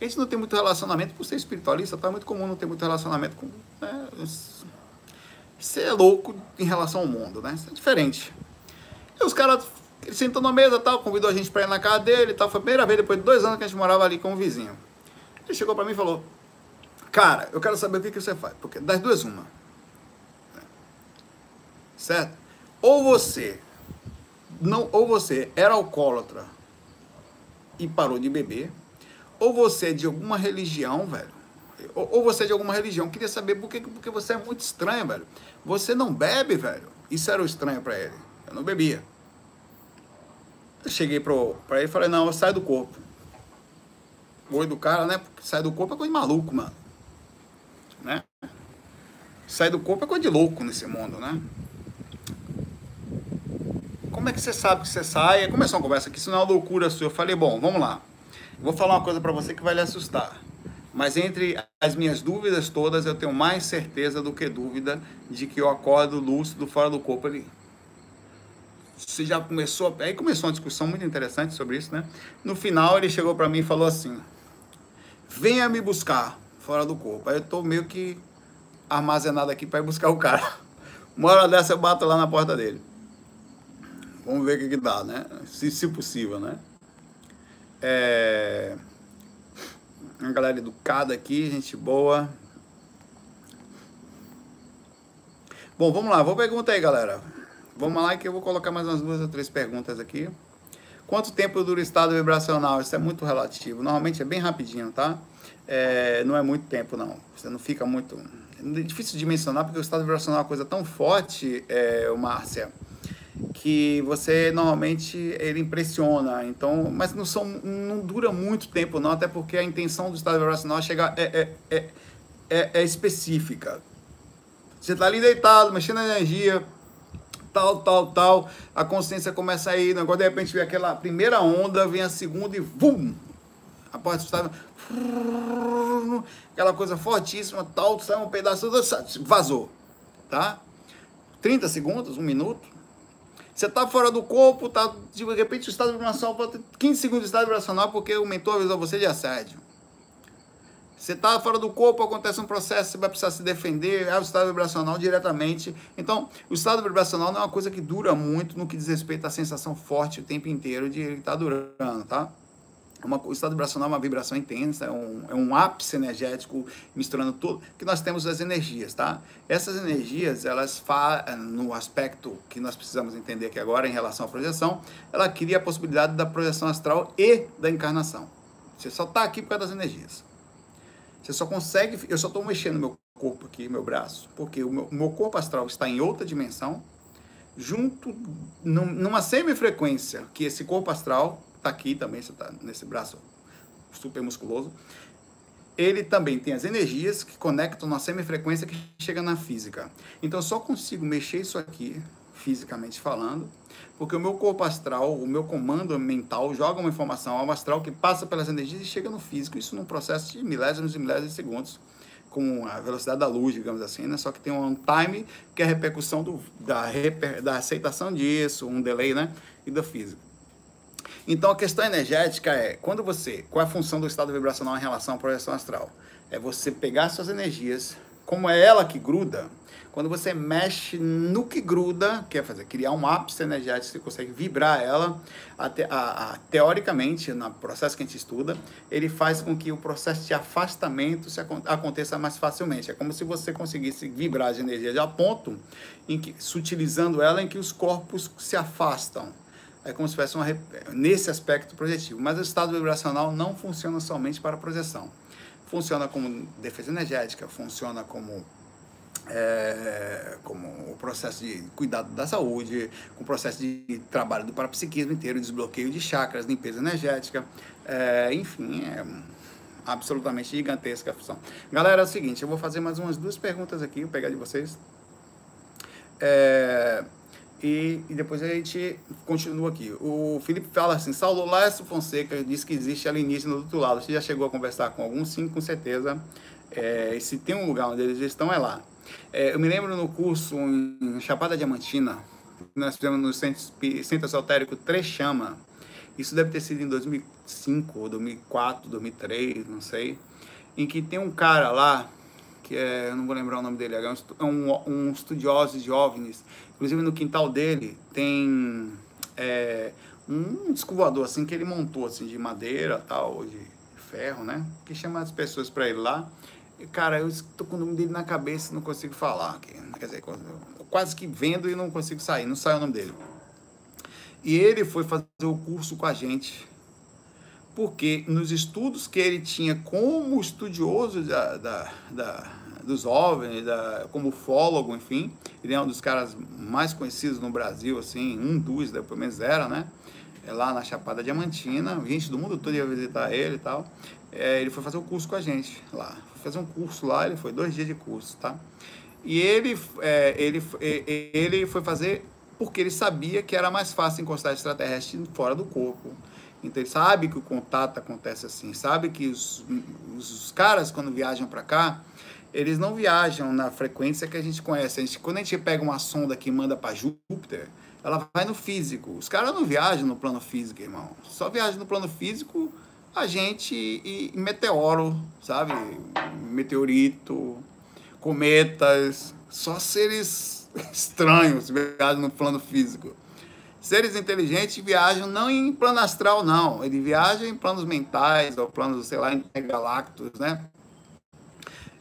A gente não tem muito relacionamento, por ser espiritualista, tá muito comum não ter muito relacionamento com. Né, ser é louco em relação ao mundo, né? Isso é diferente. E os caras, sentou na mesa tal, convidou a gente para ir na casa dele tal. Foi a primeira vez depois de dois anos que a gente morava ali com o vizinho. Ele chegou para mim e falou: Cara, eu quero saber o que, que você faz. Porque das duas, uma. Certo? Ou você não, ou você era alcoólatra e parou de beber, ou você é de alguma religião, velho. Ou, ou você é de alguma religião. Queria saber por que porque você é muito estranho, velho. Você não bebe, velho. Isso era o estranho para ele. Eu não bebia. Eu cheguei para ele e falei: Não, eu saio do corpo boi do cara, né? Porque sai do corpo é coisa de maluco, mano. Né? Sai do corpo é coisa de louco nesse mundo, né? Como é que você sabe que você sai? Começou uma conversa aqui, isso não é uma loucura sua. Eu falei, bom, vamos lá. Vou falar uma coisa para você que vai lhe assustar. Mas entre as minhas dúvidas todas, eu tenho mais certeza do que dúvida de que eu acordo lúcido fora do corpo ali. Você já começou, aí começou uma discussão muito interessante sobre isso, né? No final ele chegou para mim e falou assim: venha me buscar fora do corpo. Aí eu tô meio que armazenado aqui para ir buscar o cara. Uma hora dessa eu bato lá na porta dele. Vamos ver o que, que dá, né? Se, se possível, né? É... Uma galera educada aqui, gente boa. Bom, vamos lá, vou perguntar aí, galera. Vamos lá que eu vou colocar mais umas duas ou três perguntas aqui. Quanto tempo dura o estado vibracional? Isso é muito relativo. Normalmente é bem rapidinho, tá? É, não é muito tempo, não. Você não fica muito. É difícil de mencionar porque o estado vibracional é uma coisa tão forte, é, Márcia, que você normalmente ele impressiona. Então, mas não, são, não dura muito tempo, não, até porque a intenção do estado vibracional é chegar é, é, é, é, é específica. Você está ali deitado, mexendo na energia, tal, tal, tal. A consciência começa a ir, agora de repente vem aquela primeira onda, vem a segunda e vum! A porta estava aquela coisa fortíssima, tal, sai um pedaço, vazou, tá? 30 segundos, um minuto. Você está fora do corpo, tá, de repente o estado vibracional pode ter 15 segundos de estado vibracional porque o mentor avisou você de assédio. Você está fora do corpo, acontece um processo, você vai precisar se defender, é o estado vibracional diretamente. Então, o estado vibracional não é uma coisa que dura muito no que diz respeito à sensação forte o tempo inteiro de ele estar tá durando, tá? Uma, o estado vibracional é uma vibração intensa, é um, é um ápice energético misturando tudo, que nós temos as energias, tá? Essas energias, elas no aspecto que nós precisamos entender aqui agora em relação à projeção, ela cria a possibilidade da projeção astral e da encarnação. Você só está aqui por causa das energias. Você só consegue, eu só estou mexendo meu corpo aqui, meu braço, porque o meu, meu corpo astral está em outra dimensão, junto num, numa semifrequência que esse corpo astral está aqui também, você está nesse braço super musculoso. Ele também tem as energias que conectam na semifrequência que chega na física. Então eu só consigo mexer isso aqui, fisicamente falando, porque o meu corpo astral, o meu comando mental joga uma informação ao astral que passa pelas energias e chega no físico, isso num processo de milésimos e milésimos de segundos, com a velocidade da luz, digamos assim, né? Só que tem um time que é a repercussão do, da, da aceitação disso, um delay, né? E da física. Então a questão energética é quando você, qual é a função do estado vibracional em relação à projeção astral? É você pegar suas energias, como é ela que gruda, quando você mexe no que gruda, quer fazer, criar um ápice energético, você consegue vibrar ela, até, a, a, teoricamente, no processo que a gente estuda, ele faz com que o processo de afastamento se, aconteça mais facilmente. É como se você conseguisse vibrar as energias a ponto, em que, sutilizando ela, em que os corpos se afastam é como se fosse uma, nesse aspecto projetivo. Mas o estado vibracional não funciona somente para projeção. Funciona como defesa energética, funciona como é, como o processo de cuidado da saúde, o processo de trabalho do parapsiquismo inteiro, desbloqueio de chakras, limpeza energética, é, enfim, é absolutamente gigantesca a função. Galera, é o seguinte, eu vou fazer mais umas duas perguntas aqui, vou pegar de vocês. É, e, e, depois a gente continua aqui. O Felipe fala assim: Saulo Lécio Fonseca diz que existe alienígena do outro lado. Você já chegou a conversar com alguns? Sim, com certeza. É, e se tem um lugar onde eles estão, é lá. É, eu me lembro no curso em Chapada Diamantina, nós fizemos no Centro, Centro Esotérico Trechama. Isso deve ter sido em 2005, 2004, 2003, não sei. Em que tem um cara lá que é, eu não vou lembrar o nome dele, é um, um estudioso de OVNIs. Inclusive no quintal dele tem é, um disco assim que ele montou assim de madeira, tal, de ferro, né? Que chama as pessoas para ir lá. Cara, eu estou com o nome dele na cabeça e não consigo falar. Quer dizer, quase que vendo e não consigo sair, não sai o nome dele. E ele foi fazer o curso com a gente porque nos estudos que ele tinha como estudioso da, da, da dos OVNIs, da, como ufólogo, enfim, ele é um dos caras mais conhecidos no Brasil, assim, um dos, né, pelo menos era, né? É lá na Chapada Diamantina, gente do mundo todo ia visitar ele e tal. É, ele foi fazer um curso com a gente lá, fazer um curso lá, ele foi dois dias de curso, tá? E ele, é, ele, ele foi fazer porque ele sabia que era mais fácil encostar extraterrestre fora do corpo então ele sabe que o contato acontece assim, sabe que os, os caras quando viajam para cá, eles não viajam na frequência que a gente conhece. A gente, quando a gente pega uma sonda que manda para Júpiter, ela vai no físico. Os caras não viajam no plano físico, irmão. Só viajam no plano físico a gente e, meteoro, sabe? Meteorito, cometas, só seres *laughs* estranhos viajam no plano físico. Seres inteligentes viajam não em plano astral, não. Eles viajam em planos mentais, ou planos, sei lá, galácticos, né?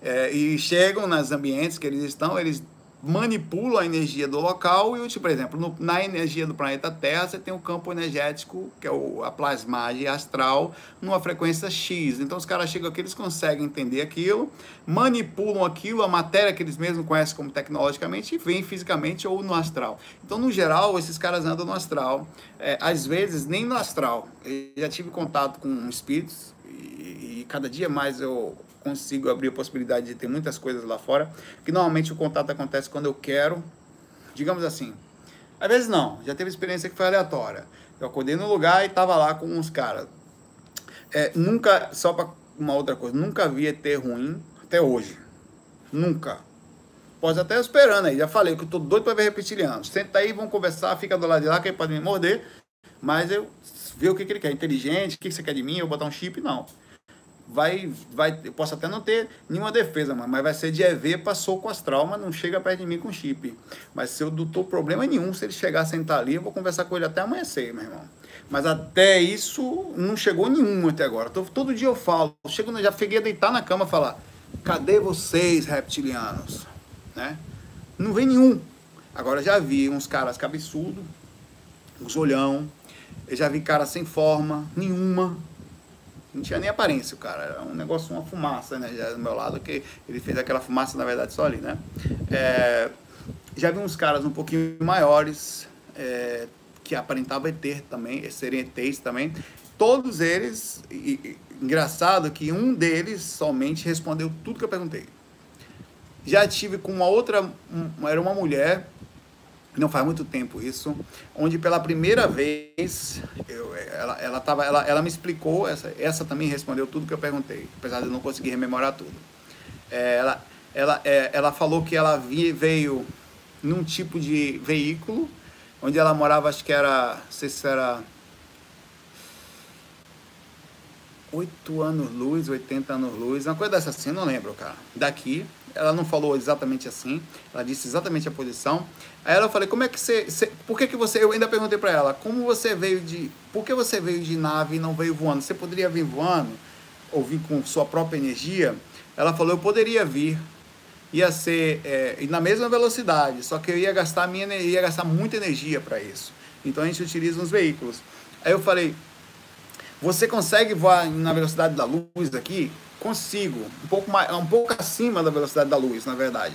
É, e chegam nos ambientes que eles estão, eles manipula a energia do local e, tipo, por exemplo, no, na energia do planeta Terra, você tem o campo energético, que é o, a plasmagem astral, numa frequência X. Então, os caras chegam aqui, eles conseguem entender aquilo, manipulam aquilo, a matéria que eles mesmos conhecem como tecnologicamente, e vêm fisicamente ou no astral. Então, no geral, esses caras andam no astral. É, às vezes, nem no astral. Eu já tive contato com espíritos e, e cada dia mais eu consigo abrir a possibilidade de ter muitas coisas lá fora, que normalmente o contato acontece quando eu quero, digamos assim. Às vezes não, já teve experiência que foi aleatória. Eu acordei no lugar e estava lá com uns caras. É, nunca, só para uma outra coisa, nunca vi ET ruim até hoje. Nunca. Pode até esperando aí, já falei que eu tô doido para ver reptiliano. Senta aí, vamos conversar, fica do lado de lá, que ele pode me morder, mas eu ver o que, que ele quer. Inteligente, o que, que você quer de mim, eu botar um chip, não vai, vai, eu posso até não ter nenhuma defesa, mas vai ser de EV, passou com astral, mas não chega perto de mim com chip. Mas se eu não tô problema nenhum, se ele chegar a sentar ali, eu vou conversar com ele até amanhecer, meu irmão. Mas até isso não chegou nenhum até agora. Todo, todo dia eu falo, chego, já cheguei a deitar na cama e falar: cadê vocês, reptilianos? Né? Não vem nenhum. Agora já vi uns caras cabeçudos, uns olhão, eu já vi cara sem forma nenhuma, não tinha nem aparência o cara, era um negócio, uma fumaça, né? Do meu lado, que ele fez aquela fumaça, na verdade, só ali, né? É, já vi uns caras um pouquinho maiores, é, que aparentavam ter também, serem ETs também. Todos eles, e, e, engraçado que um deles somente respondeu tudo que eu perguntei. Já tive com uma outra, um, era uma mulher não faz muito tempo isso, onde pela primeira vez eu, ela, ela, tava, ela, ela me explicou, essa, essa também respondeu tudo que eu perguntei, apesar de eu não conseguir rememorar tudo. É, ela, ela, é, ela falou que ela vi, veio num tipo de veículo, onde ela morava, acho que era, não sei se era 8 anos luz, 80 anos luz, uma coisa dessa assim, não lembro, cara. Daqui, ela não falou exatamente assim, ela disse exatamente a posição. Aí ela falei, como é que você, você por que que você, eu ainda perguntei para ela, como você veio de, por que você veio de nave e não veio voando? Você poderia vir voando ou vir com sua própria energia? Ela falou, eu poderia vir, ia ser é, na mesma velocidade, só que eu ia gastar minha, ia gastar muita energia para isso. Então a gente utiliza uns veículos. Aí eu falei, você consegue voar na velocidade da luz aqui? Consigo. Um pouco, mais, um pouco acima da velocidade da luz, na verdade.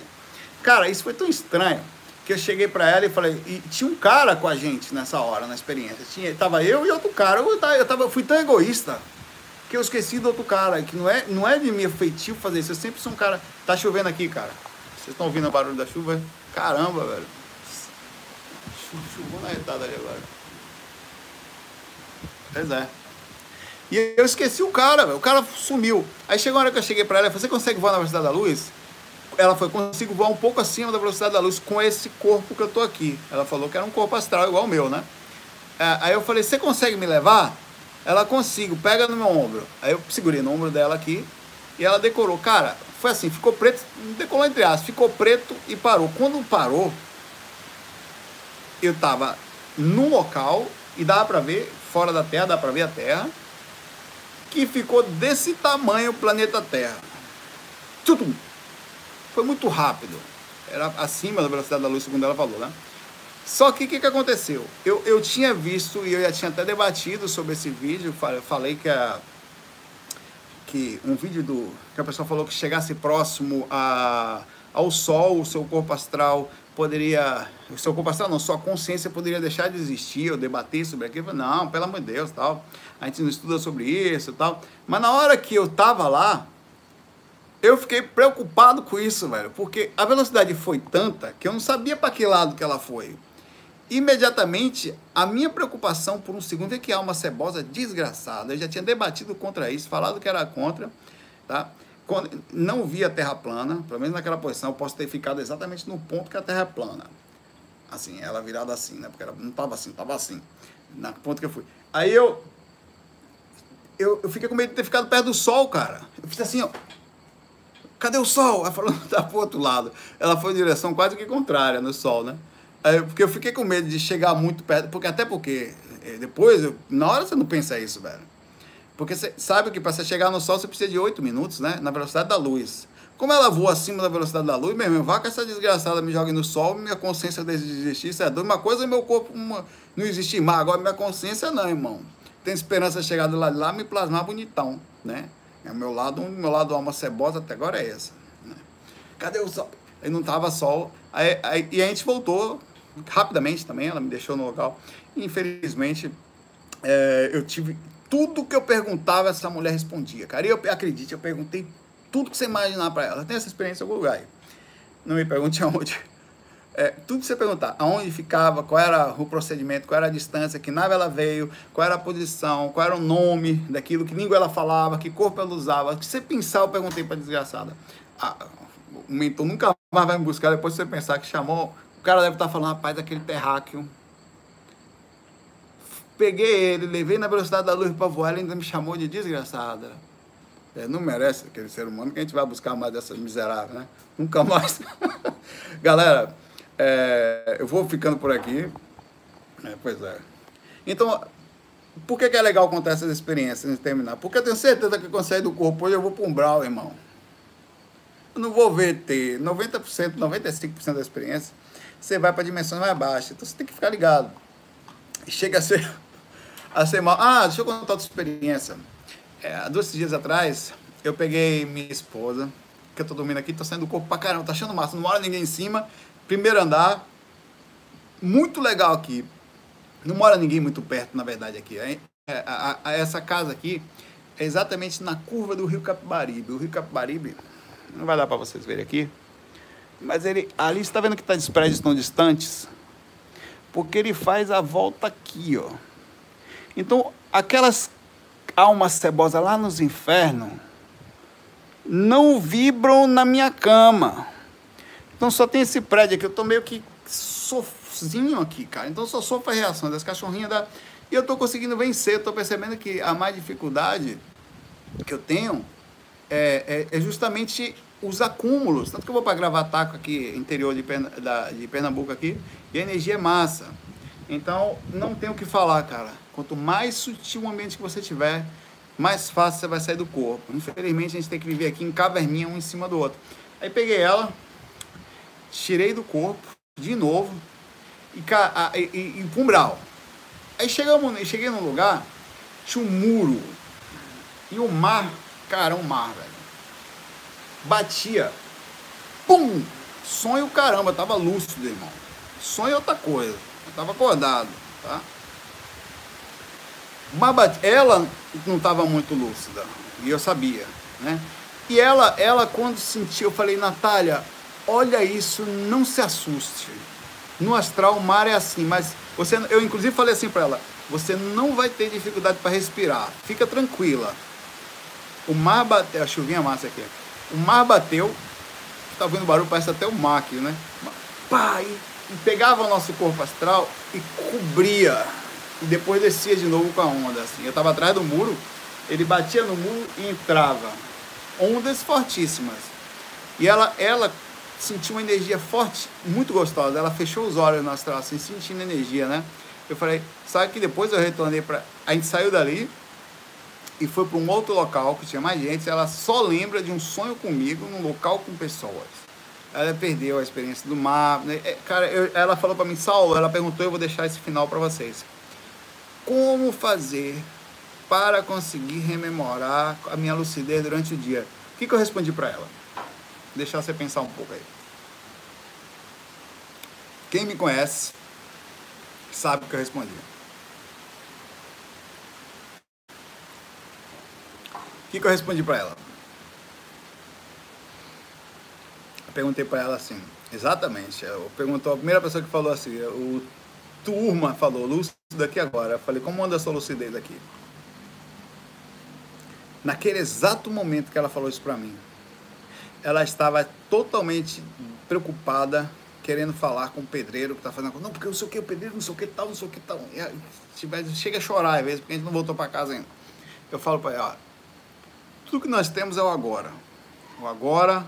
Cara, isso foi tão estranho que eu cheguei para ela e falei, e tinha um cara com a gente nessa hora, na experiência. Tinha, tava eu e outro cara. Eu, tava, eu fui tão egoísta que eu esqueci do outro cara, que não é, não é de meu feitio fazer isso. Eu sempre sou um cara. Tá chovendo aqui, cara. Vocês estão ouvindo o barulho da chuva? Caramba, velho. Chuvou na retada ali agora. Pois é. E eu esqueci o cara, o cara sumiu. Aí chegou a hora que eu cheguei para ela, você consegue voar na velocidade da luz? Ela foi, consigo voar um pouco acima da velocidade da luz com esse corpo que eu tô aqui. Ela falou que era um corpo astral igual o meu, né? É, aí eu falei, você consegue me levar? Ela consigo, pega no meu ombro. Aí eu segurei no ombro dela aqui e ela decorou. Cara, foi assim, ficou preto, decolou entre aspas, ficou preto e parou. Quando parou, eu tava no local e dava para ver fora da Terra, dá para ver a Terra que ficou desse tamanho o planeta Terra. Tudo. Foi muito rápido. Era acima da velocidade da luz, segundo ela falou, né? Só que o que, que aconteceu? Eu, eu tinha visto e eu já tinha até debatido sobre esse vídeo. Falei que, a, que um vídeo do. que a pessoa falou que chegasse próximo a, ao Sol, o seu corpo astral poderia. O seu corpo astral não, sua consciência poderia deixar de existir ou debater sobre aquilo. Não, pelo amor de Deus, tal a gente não estuda sobre isso e tal. Mas na hora que eu tava lá, eu fiquei preocupado com isso, velho, porque a velocidade foi tanta que eu não sabia para que lado que ela foi. Imediatamente, a minha preocupação por um segundo é que há uma cebosa desgraçada. Eu já tinha debatido contra isso, falado que era contra, tá? Quando, não vi a Terra plana, pelo menos naquela posição, eu posso ter ficado exatamente no ponto que a Terra é plana. Assim, ela virada assim, né? Porque ela não estava assim, estava assim, na ponto que eu fui. Aí eu eu, eu fiquei com medo de ter ficado perto do sol, cara. Eu fiz assim, ó. Cadê o sol? Ela falou, *laughs* tá pro outro lado. Ela foi em direção quase que contrária no sol, né? Aí, porque eu fiquei com medo de chegar muito perto, porque até porque eh, depois, eu, na hora você não pensa isso, velho. Porque você sabe que para você chegar no sol você precisa de 8 minutos, né? Na velocidade da luz. Como ela voa acima da velocidade da luz, meu irmão, vá que essa desgraçada me joga no sol, minha consciência deixa de existir, isso é doido. Uma coisa é meu corpo uma, não existir mais, agora minha consciência não, irmão tenho esperança de chegar do lado de lá me plasmar bonitão, né? É o meu lado, o meu lado alma cebosa até agora é essa. Né? Cadê o sol? Aí não tava sol. Aí, aí, e a gente voltou rapidamente também, ela me deixou no local. Infelizmente, é, eu tive tudo que eu perguntava, essa mulher respondia. Cara, e eu acredite, eu perguntei tudo que você imaginar para ela. Tem essa experiência em lugar. Não me pergunte *laughs* aonde. É, tudo que você perguntar, aonde ficava, qual era o procedimento, qual era a distância, que nave ela veio, qual era a posição, qual era o nome daquilo, que língua ela falava, que corpo ela usava. que você pensar, eu perguntei para desgraçada. Ah, o mentor nunca mais vai me buscar depois de você pensar que chamou. O cara deve estar falando, rapaz, daquele terráqueo. Peguei ele, levei na velocidade da luz para voar, ele ainda me chamou de desgraçada. É, não merece aquele ser humano que a gente vai buscar mais dessas miseráveis, né? Nunca mais. *laughs* Galera, é, eu vou ficando por aqui. É, pois é. Então, por que, que, é legal contar essas experiências antes de terminar? Porque eu tenho certeza que quando sair do corpo hoje eu vou para um brau, irmão. Eu não vou ver ter 90%, 95% da experiência. Você vai para dimensões mais baixas. Então você tem que ficar ligado. Chega a ser, a ser mal. Ah, deixa eu contar outra experiência. É, há dois dias atrás, eu peguei minha esposa, que eu tô dormindo aqui, tô saindo do corpo pra caramba, tá achando massa, não mora ninguém em cima. Primeiro andar, muito legal aqui. Não mora ninguém muito perto, na verdade, aqui. É, a, a, essa casa aqui é exatamente na curva do Rio Capibaribe. O Rio Capibaribe, não vai dar para vocês verem aqui, mas ele ali está vendo que tá, os prédios estão distantes, porque ele faz a volta aqui, ó. Então, aquelas almas cebosas lá nos infernos não vibram na minha cama. Então só tem esse prédio aqui, eu tô meio que sozinho aqui, cara. Então só sofro a reação das cachorrinhas da. E eu tô conseguindo vencer, eu tô percebendo que a mais dificuldade que eu tenho é, é, é justamente os acúmulos. Tanto que eu vou para gravar taco aqui, interior de, Pern da, de Pernambuco aqui, e a energia é massa. Então, não tem o que falar, cara. Quanto mais sutil o ambiente que você tiver, mais fácil você vai sair do corpo. Infelizmente, a gente tem que viver aqui em caverninha, um em cima do outro. Aí peguei ela, tirei do corpo, de novo, e, e, e, e umbral. Aí chegamos, cheguei num lugar, tinha um muro, e o mar, cara, um mar, velho. Batia, pum! Sonho caramba, tava lúcido, irmão. Sonho é outra coisa. Eu tava acordado, tá? Mas ela não estava muito lúcida, e eu sabia, né? E ela, ela quando sentiu, eu falei, Natália, olha isso, não se assuste. No astral, o mar é assim, mas você, eu inclusive falei assim para ela, você não vai ter dificuldade para respirar, fica tranquila. O mar bateu, a chuvinha massa aqui. O mar bateu, tá vendo o barulho, parece até o mar aqui, né? Pá, e, e pegava o nosso corpo astral e cobria e depois descia de novo com a onda. Assim. Eu estava atrás do muro, ele batia no muro e entrava. Ondas fortíssimas. E ela, ela sentiu uma energia forte, muito gostosa. Ela fechou os olhos no astral, assim, sentindo energia, né? Eu falei, sabe que depois eu retornei para. A gente saiu dali e foi para um outro local que tinha mais gente. Ela só lembra de um sonho comigo num local com pessoas. Ela perdeu a experiência do mar. Né? É, cara, eu, ela falou para mim, Saulo, ela perguntou, eu vou deixar esse final para vocês como fazer para conseguir rememorar a minha lucidez durante o dia. O que, que eu respondi para ela? Deixar você pensar um pouco aí. Quem me conhece sabe o que eu respondi. O que, que eu respondi para ela? Eu perguntei para ela assim, exatamente. Eu perguntou a primeira pessoa que falou assim, o turma falou, lúcido aqui agora. Eu falei, como anda a sua lucidez aqui? Naquele exato momento que ela falou isso para mim, ela estava totalmente preocupada, querendo falar com o pedreiro que está fazendo Não, porque não sei o que, o pedreiro não sei o que tal, não sei o que tal. E, chega a chorar às vezes, porque a gente não voltou para casa ainda. Eu falo para ela, tudo que nós temos é o agora. O agora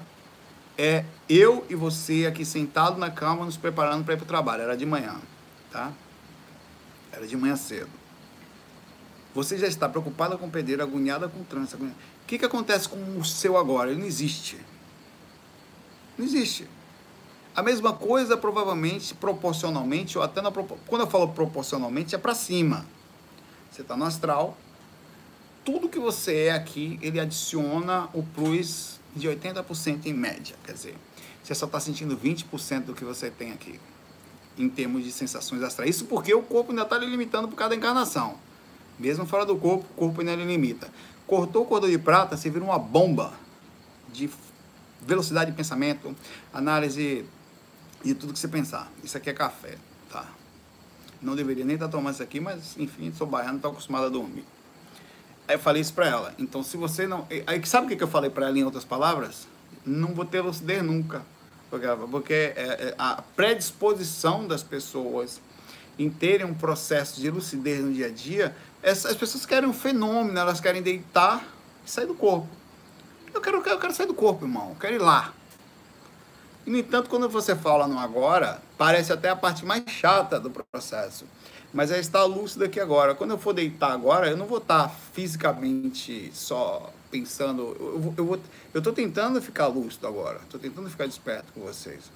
é eu e você aqui sentado na cama nos preparando para ir para o trabalho. Era de manhã tá? Era de manhã cedo. Você já está preocupada com o pedreiro, agoniada com o trânsito. O que, que acontece com o seu agora? Ele não existe. Não existe. A mesma coisa, provavelmente, proporcionalmente, ou até na quando eu falo proporcionalmente, é para cima. Você está no astral, tudo que você é aqui, ele adiciona o plus de 80% em média. Quer dizer, você só está sentindo 20% do que você tem aqui em termos de sensações astrais. Isso porque o corpo ainda está limitando por cada encarnação. Mesmo fora do corpo, o corpo ainda limita. Cortou o cordão de prata, você vira uma bomba de velocidade de pensamento, análise de tudo que você pensar. Isso aqui é café, tá? Não deveria nem estar tomando isso aqui, mas enfim, sou baiano, estou acostumado a dormir. Aí eu falei isso para ela. Então, se você não. Aí, sabe o que eu falei para ela em outras palavras? Não vou ter lucidez nunca porque é, é, a predisposição das pessoas em terem um processo de lucidez no dia a dia, as pessoas querem um fenômeno, elas querem deitar e sair do corpo. Eu quero, eu quero sair do corpo, irmão. Eu quero ir lá. E, no entanto, quando você fala no agora, parece até a parte mais chata do processo. Mas é estar lúcido aqui agora. Quando eu for deitar agora, eu não vou estar fisicamente só pensando. Eu, eu, vou, eu tô tentando ficar lúcido agora. Estou tentando ficar desperto com vocês.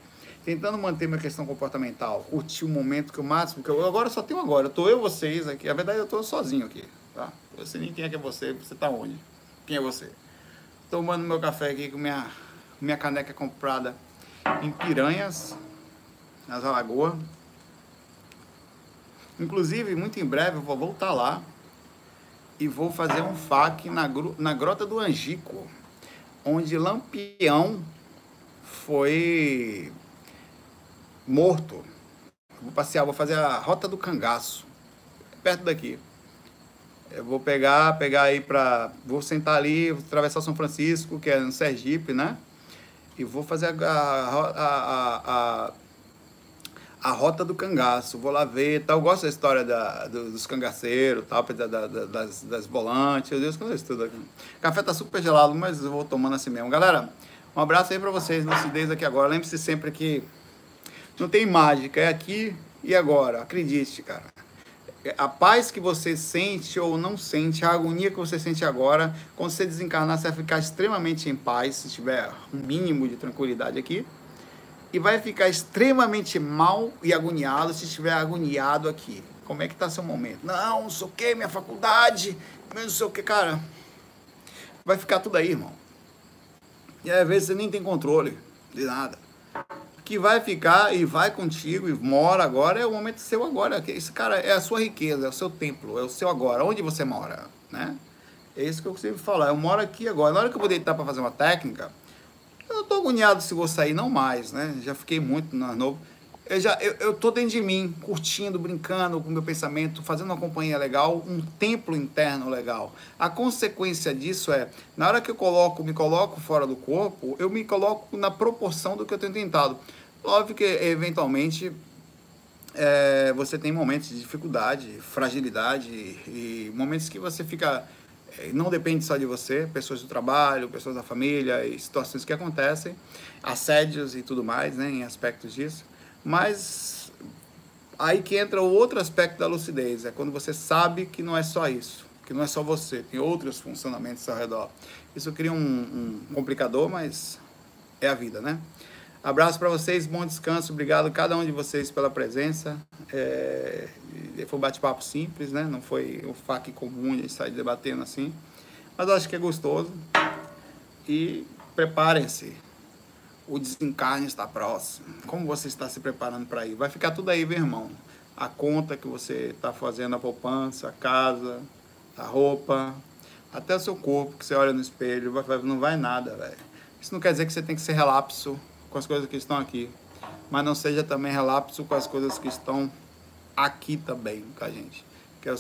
Tentando manter minha questão comportamental. Curtir o momento que o máximo. Que eu agora só tenho agora. Eu tô eu vocês aqui. Na verdade, eu tô sozinho aqui. Tá? Eu sei nem quem é que é você. Você tá onde? Quem é você? Tomando meu café aqui com minha, minha caneca comprada em Piranhas, nas Alagoas. Inclusive, muito em breve eu vou voltar lá e vou fazer um FAQ na, na Grota do Angico, onde Lampião foi morto. Vou passear, vou fazer a Rota do Cangaço, perto daqui. Eu vou pegar, pegar aí para, vou sentar ali, atravessar São Francisco, que é no Sergipe, né? E vou fazer a, a, a, a Rota do Cangaço. Vou lá ver tal. Eu gosto da história da, dos cangaceiros, tal, da, da, das, das volantes. Meu Deus, que eu estudo aqui. Café tá super gelado, mas eu vou tomando assim mesmo. Galera, um abraço aí para vocês, lucidez aqui agora. Lembre-se sempre que não tem mágica, é aqui e agora. Acredite, cara. A paz que você sente ou não sente, a agonia que você sente agora, quando você desencarnar, você vai ficar extremamente em paz, se tiver um mínimo de tranquilidade aqui e vai ficar extremamente mal e agoniado se estiver agoniado aqui. Como é que está seu momento? Não, não sei o que, minha faculdade, não sei o que, cara. Vai ficar tudo aí, irmão. E às vezes você nem tem controle de nada. Que vai ficar e vai contigo e mora agora é o momento seu agora. Esse cara é a sua riqueza, é o seu templo, é o seu agora. Onde você mora, né? É isso que eu sempre falo. Eu moro aqui agora. Na hora que eu vou deitar para fazer uma técnica, eu tô agoniado se vou sair, não mais, né? Já fiquei muito na novo. Eu já eu, eu tô dentro de mim, curtindo, brincando com meu pensamento, fazendo uma companhia legal, um templo interno legal. A consequência disso é, na hora que eu coloco, me coloco fora do corpo, eu me coloco na proporção do que eu tenho tentado. Óbvio que eventualmente é, você tem momentos de dificuldade, fragilidade e momentos que você fica é, não depende só de você, pessoas do trabalho, pessoas da família e situações que acontecem, assédios e tudo mais, né, em aspectos disso. Mas aí que entra o outro aspecto da lucidez, é quando você sabe que não é só isso, que não é só você, tem outros funcionamentos ao redor. Isso cria um, um complicador, mas é a vida, né? Abraço para vocês, bom descanso, obrigado a cada um de vocês pela presença. É, foi um bate-papo simples, né? Não foi um fac comum de sair debatendo assim. Mas acho que é gostoso. E preparem-se. O desencarne está próximo. Como você está se preparando para ir? Vai ficar tudo aí, meu irmão. A conta que você está fazendo, a poupança, a casa, a roupa, até o seu corpo, que você olha no espelho, não vai nada, velho. Isso não quer dizer que você tem que ser relapso com as coisas que estão aqui. Mas não seja também relapso com as coisas que estão aqui também com a gente.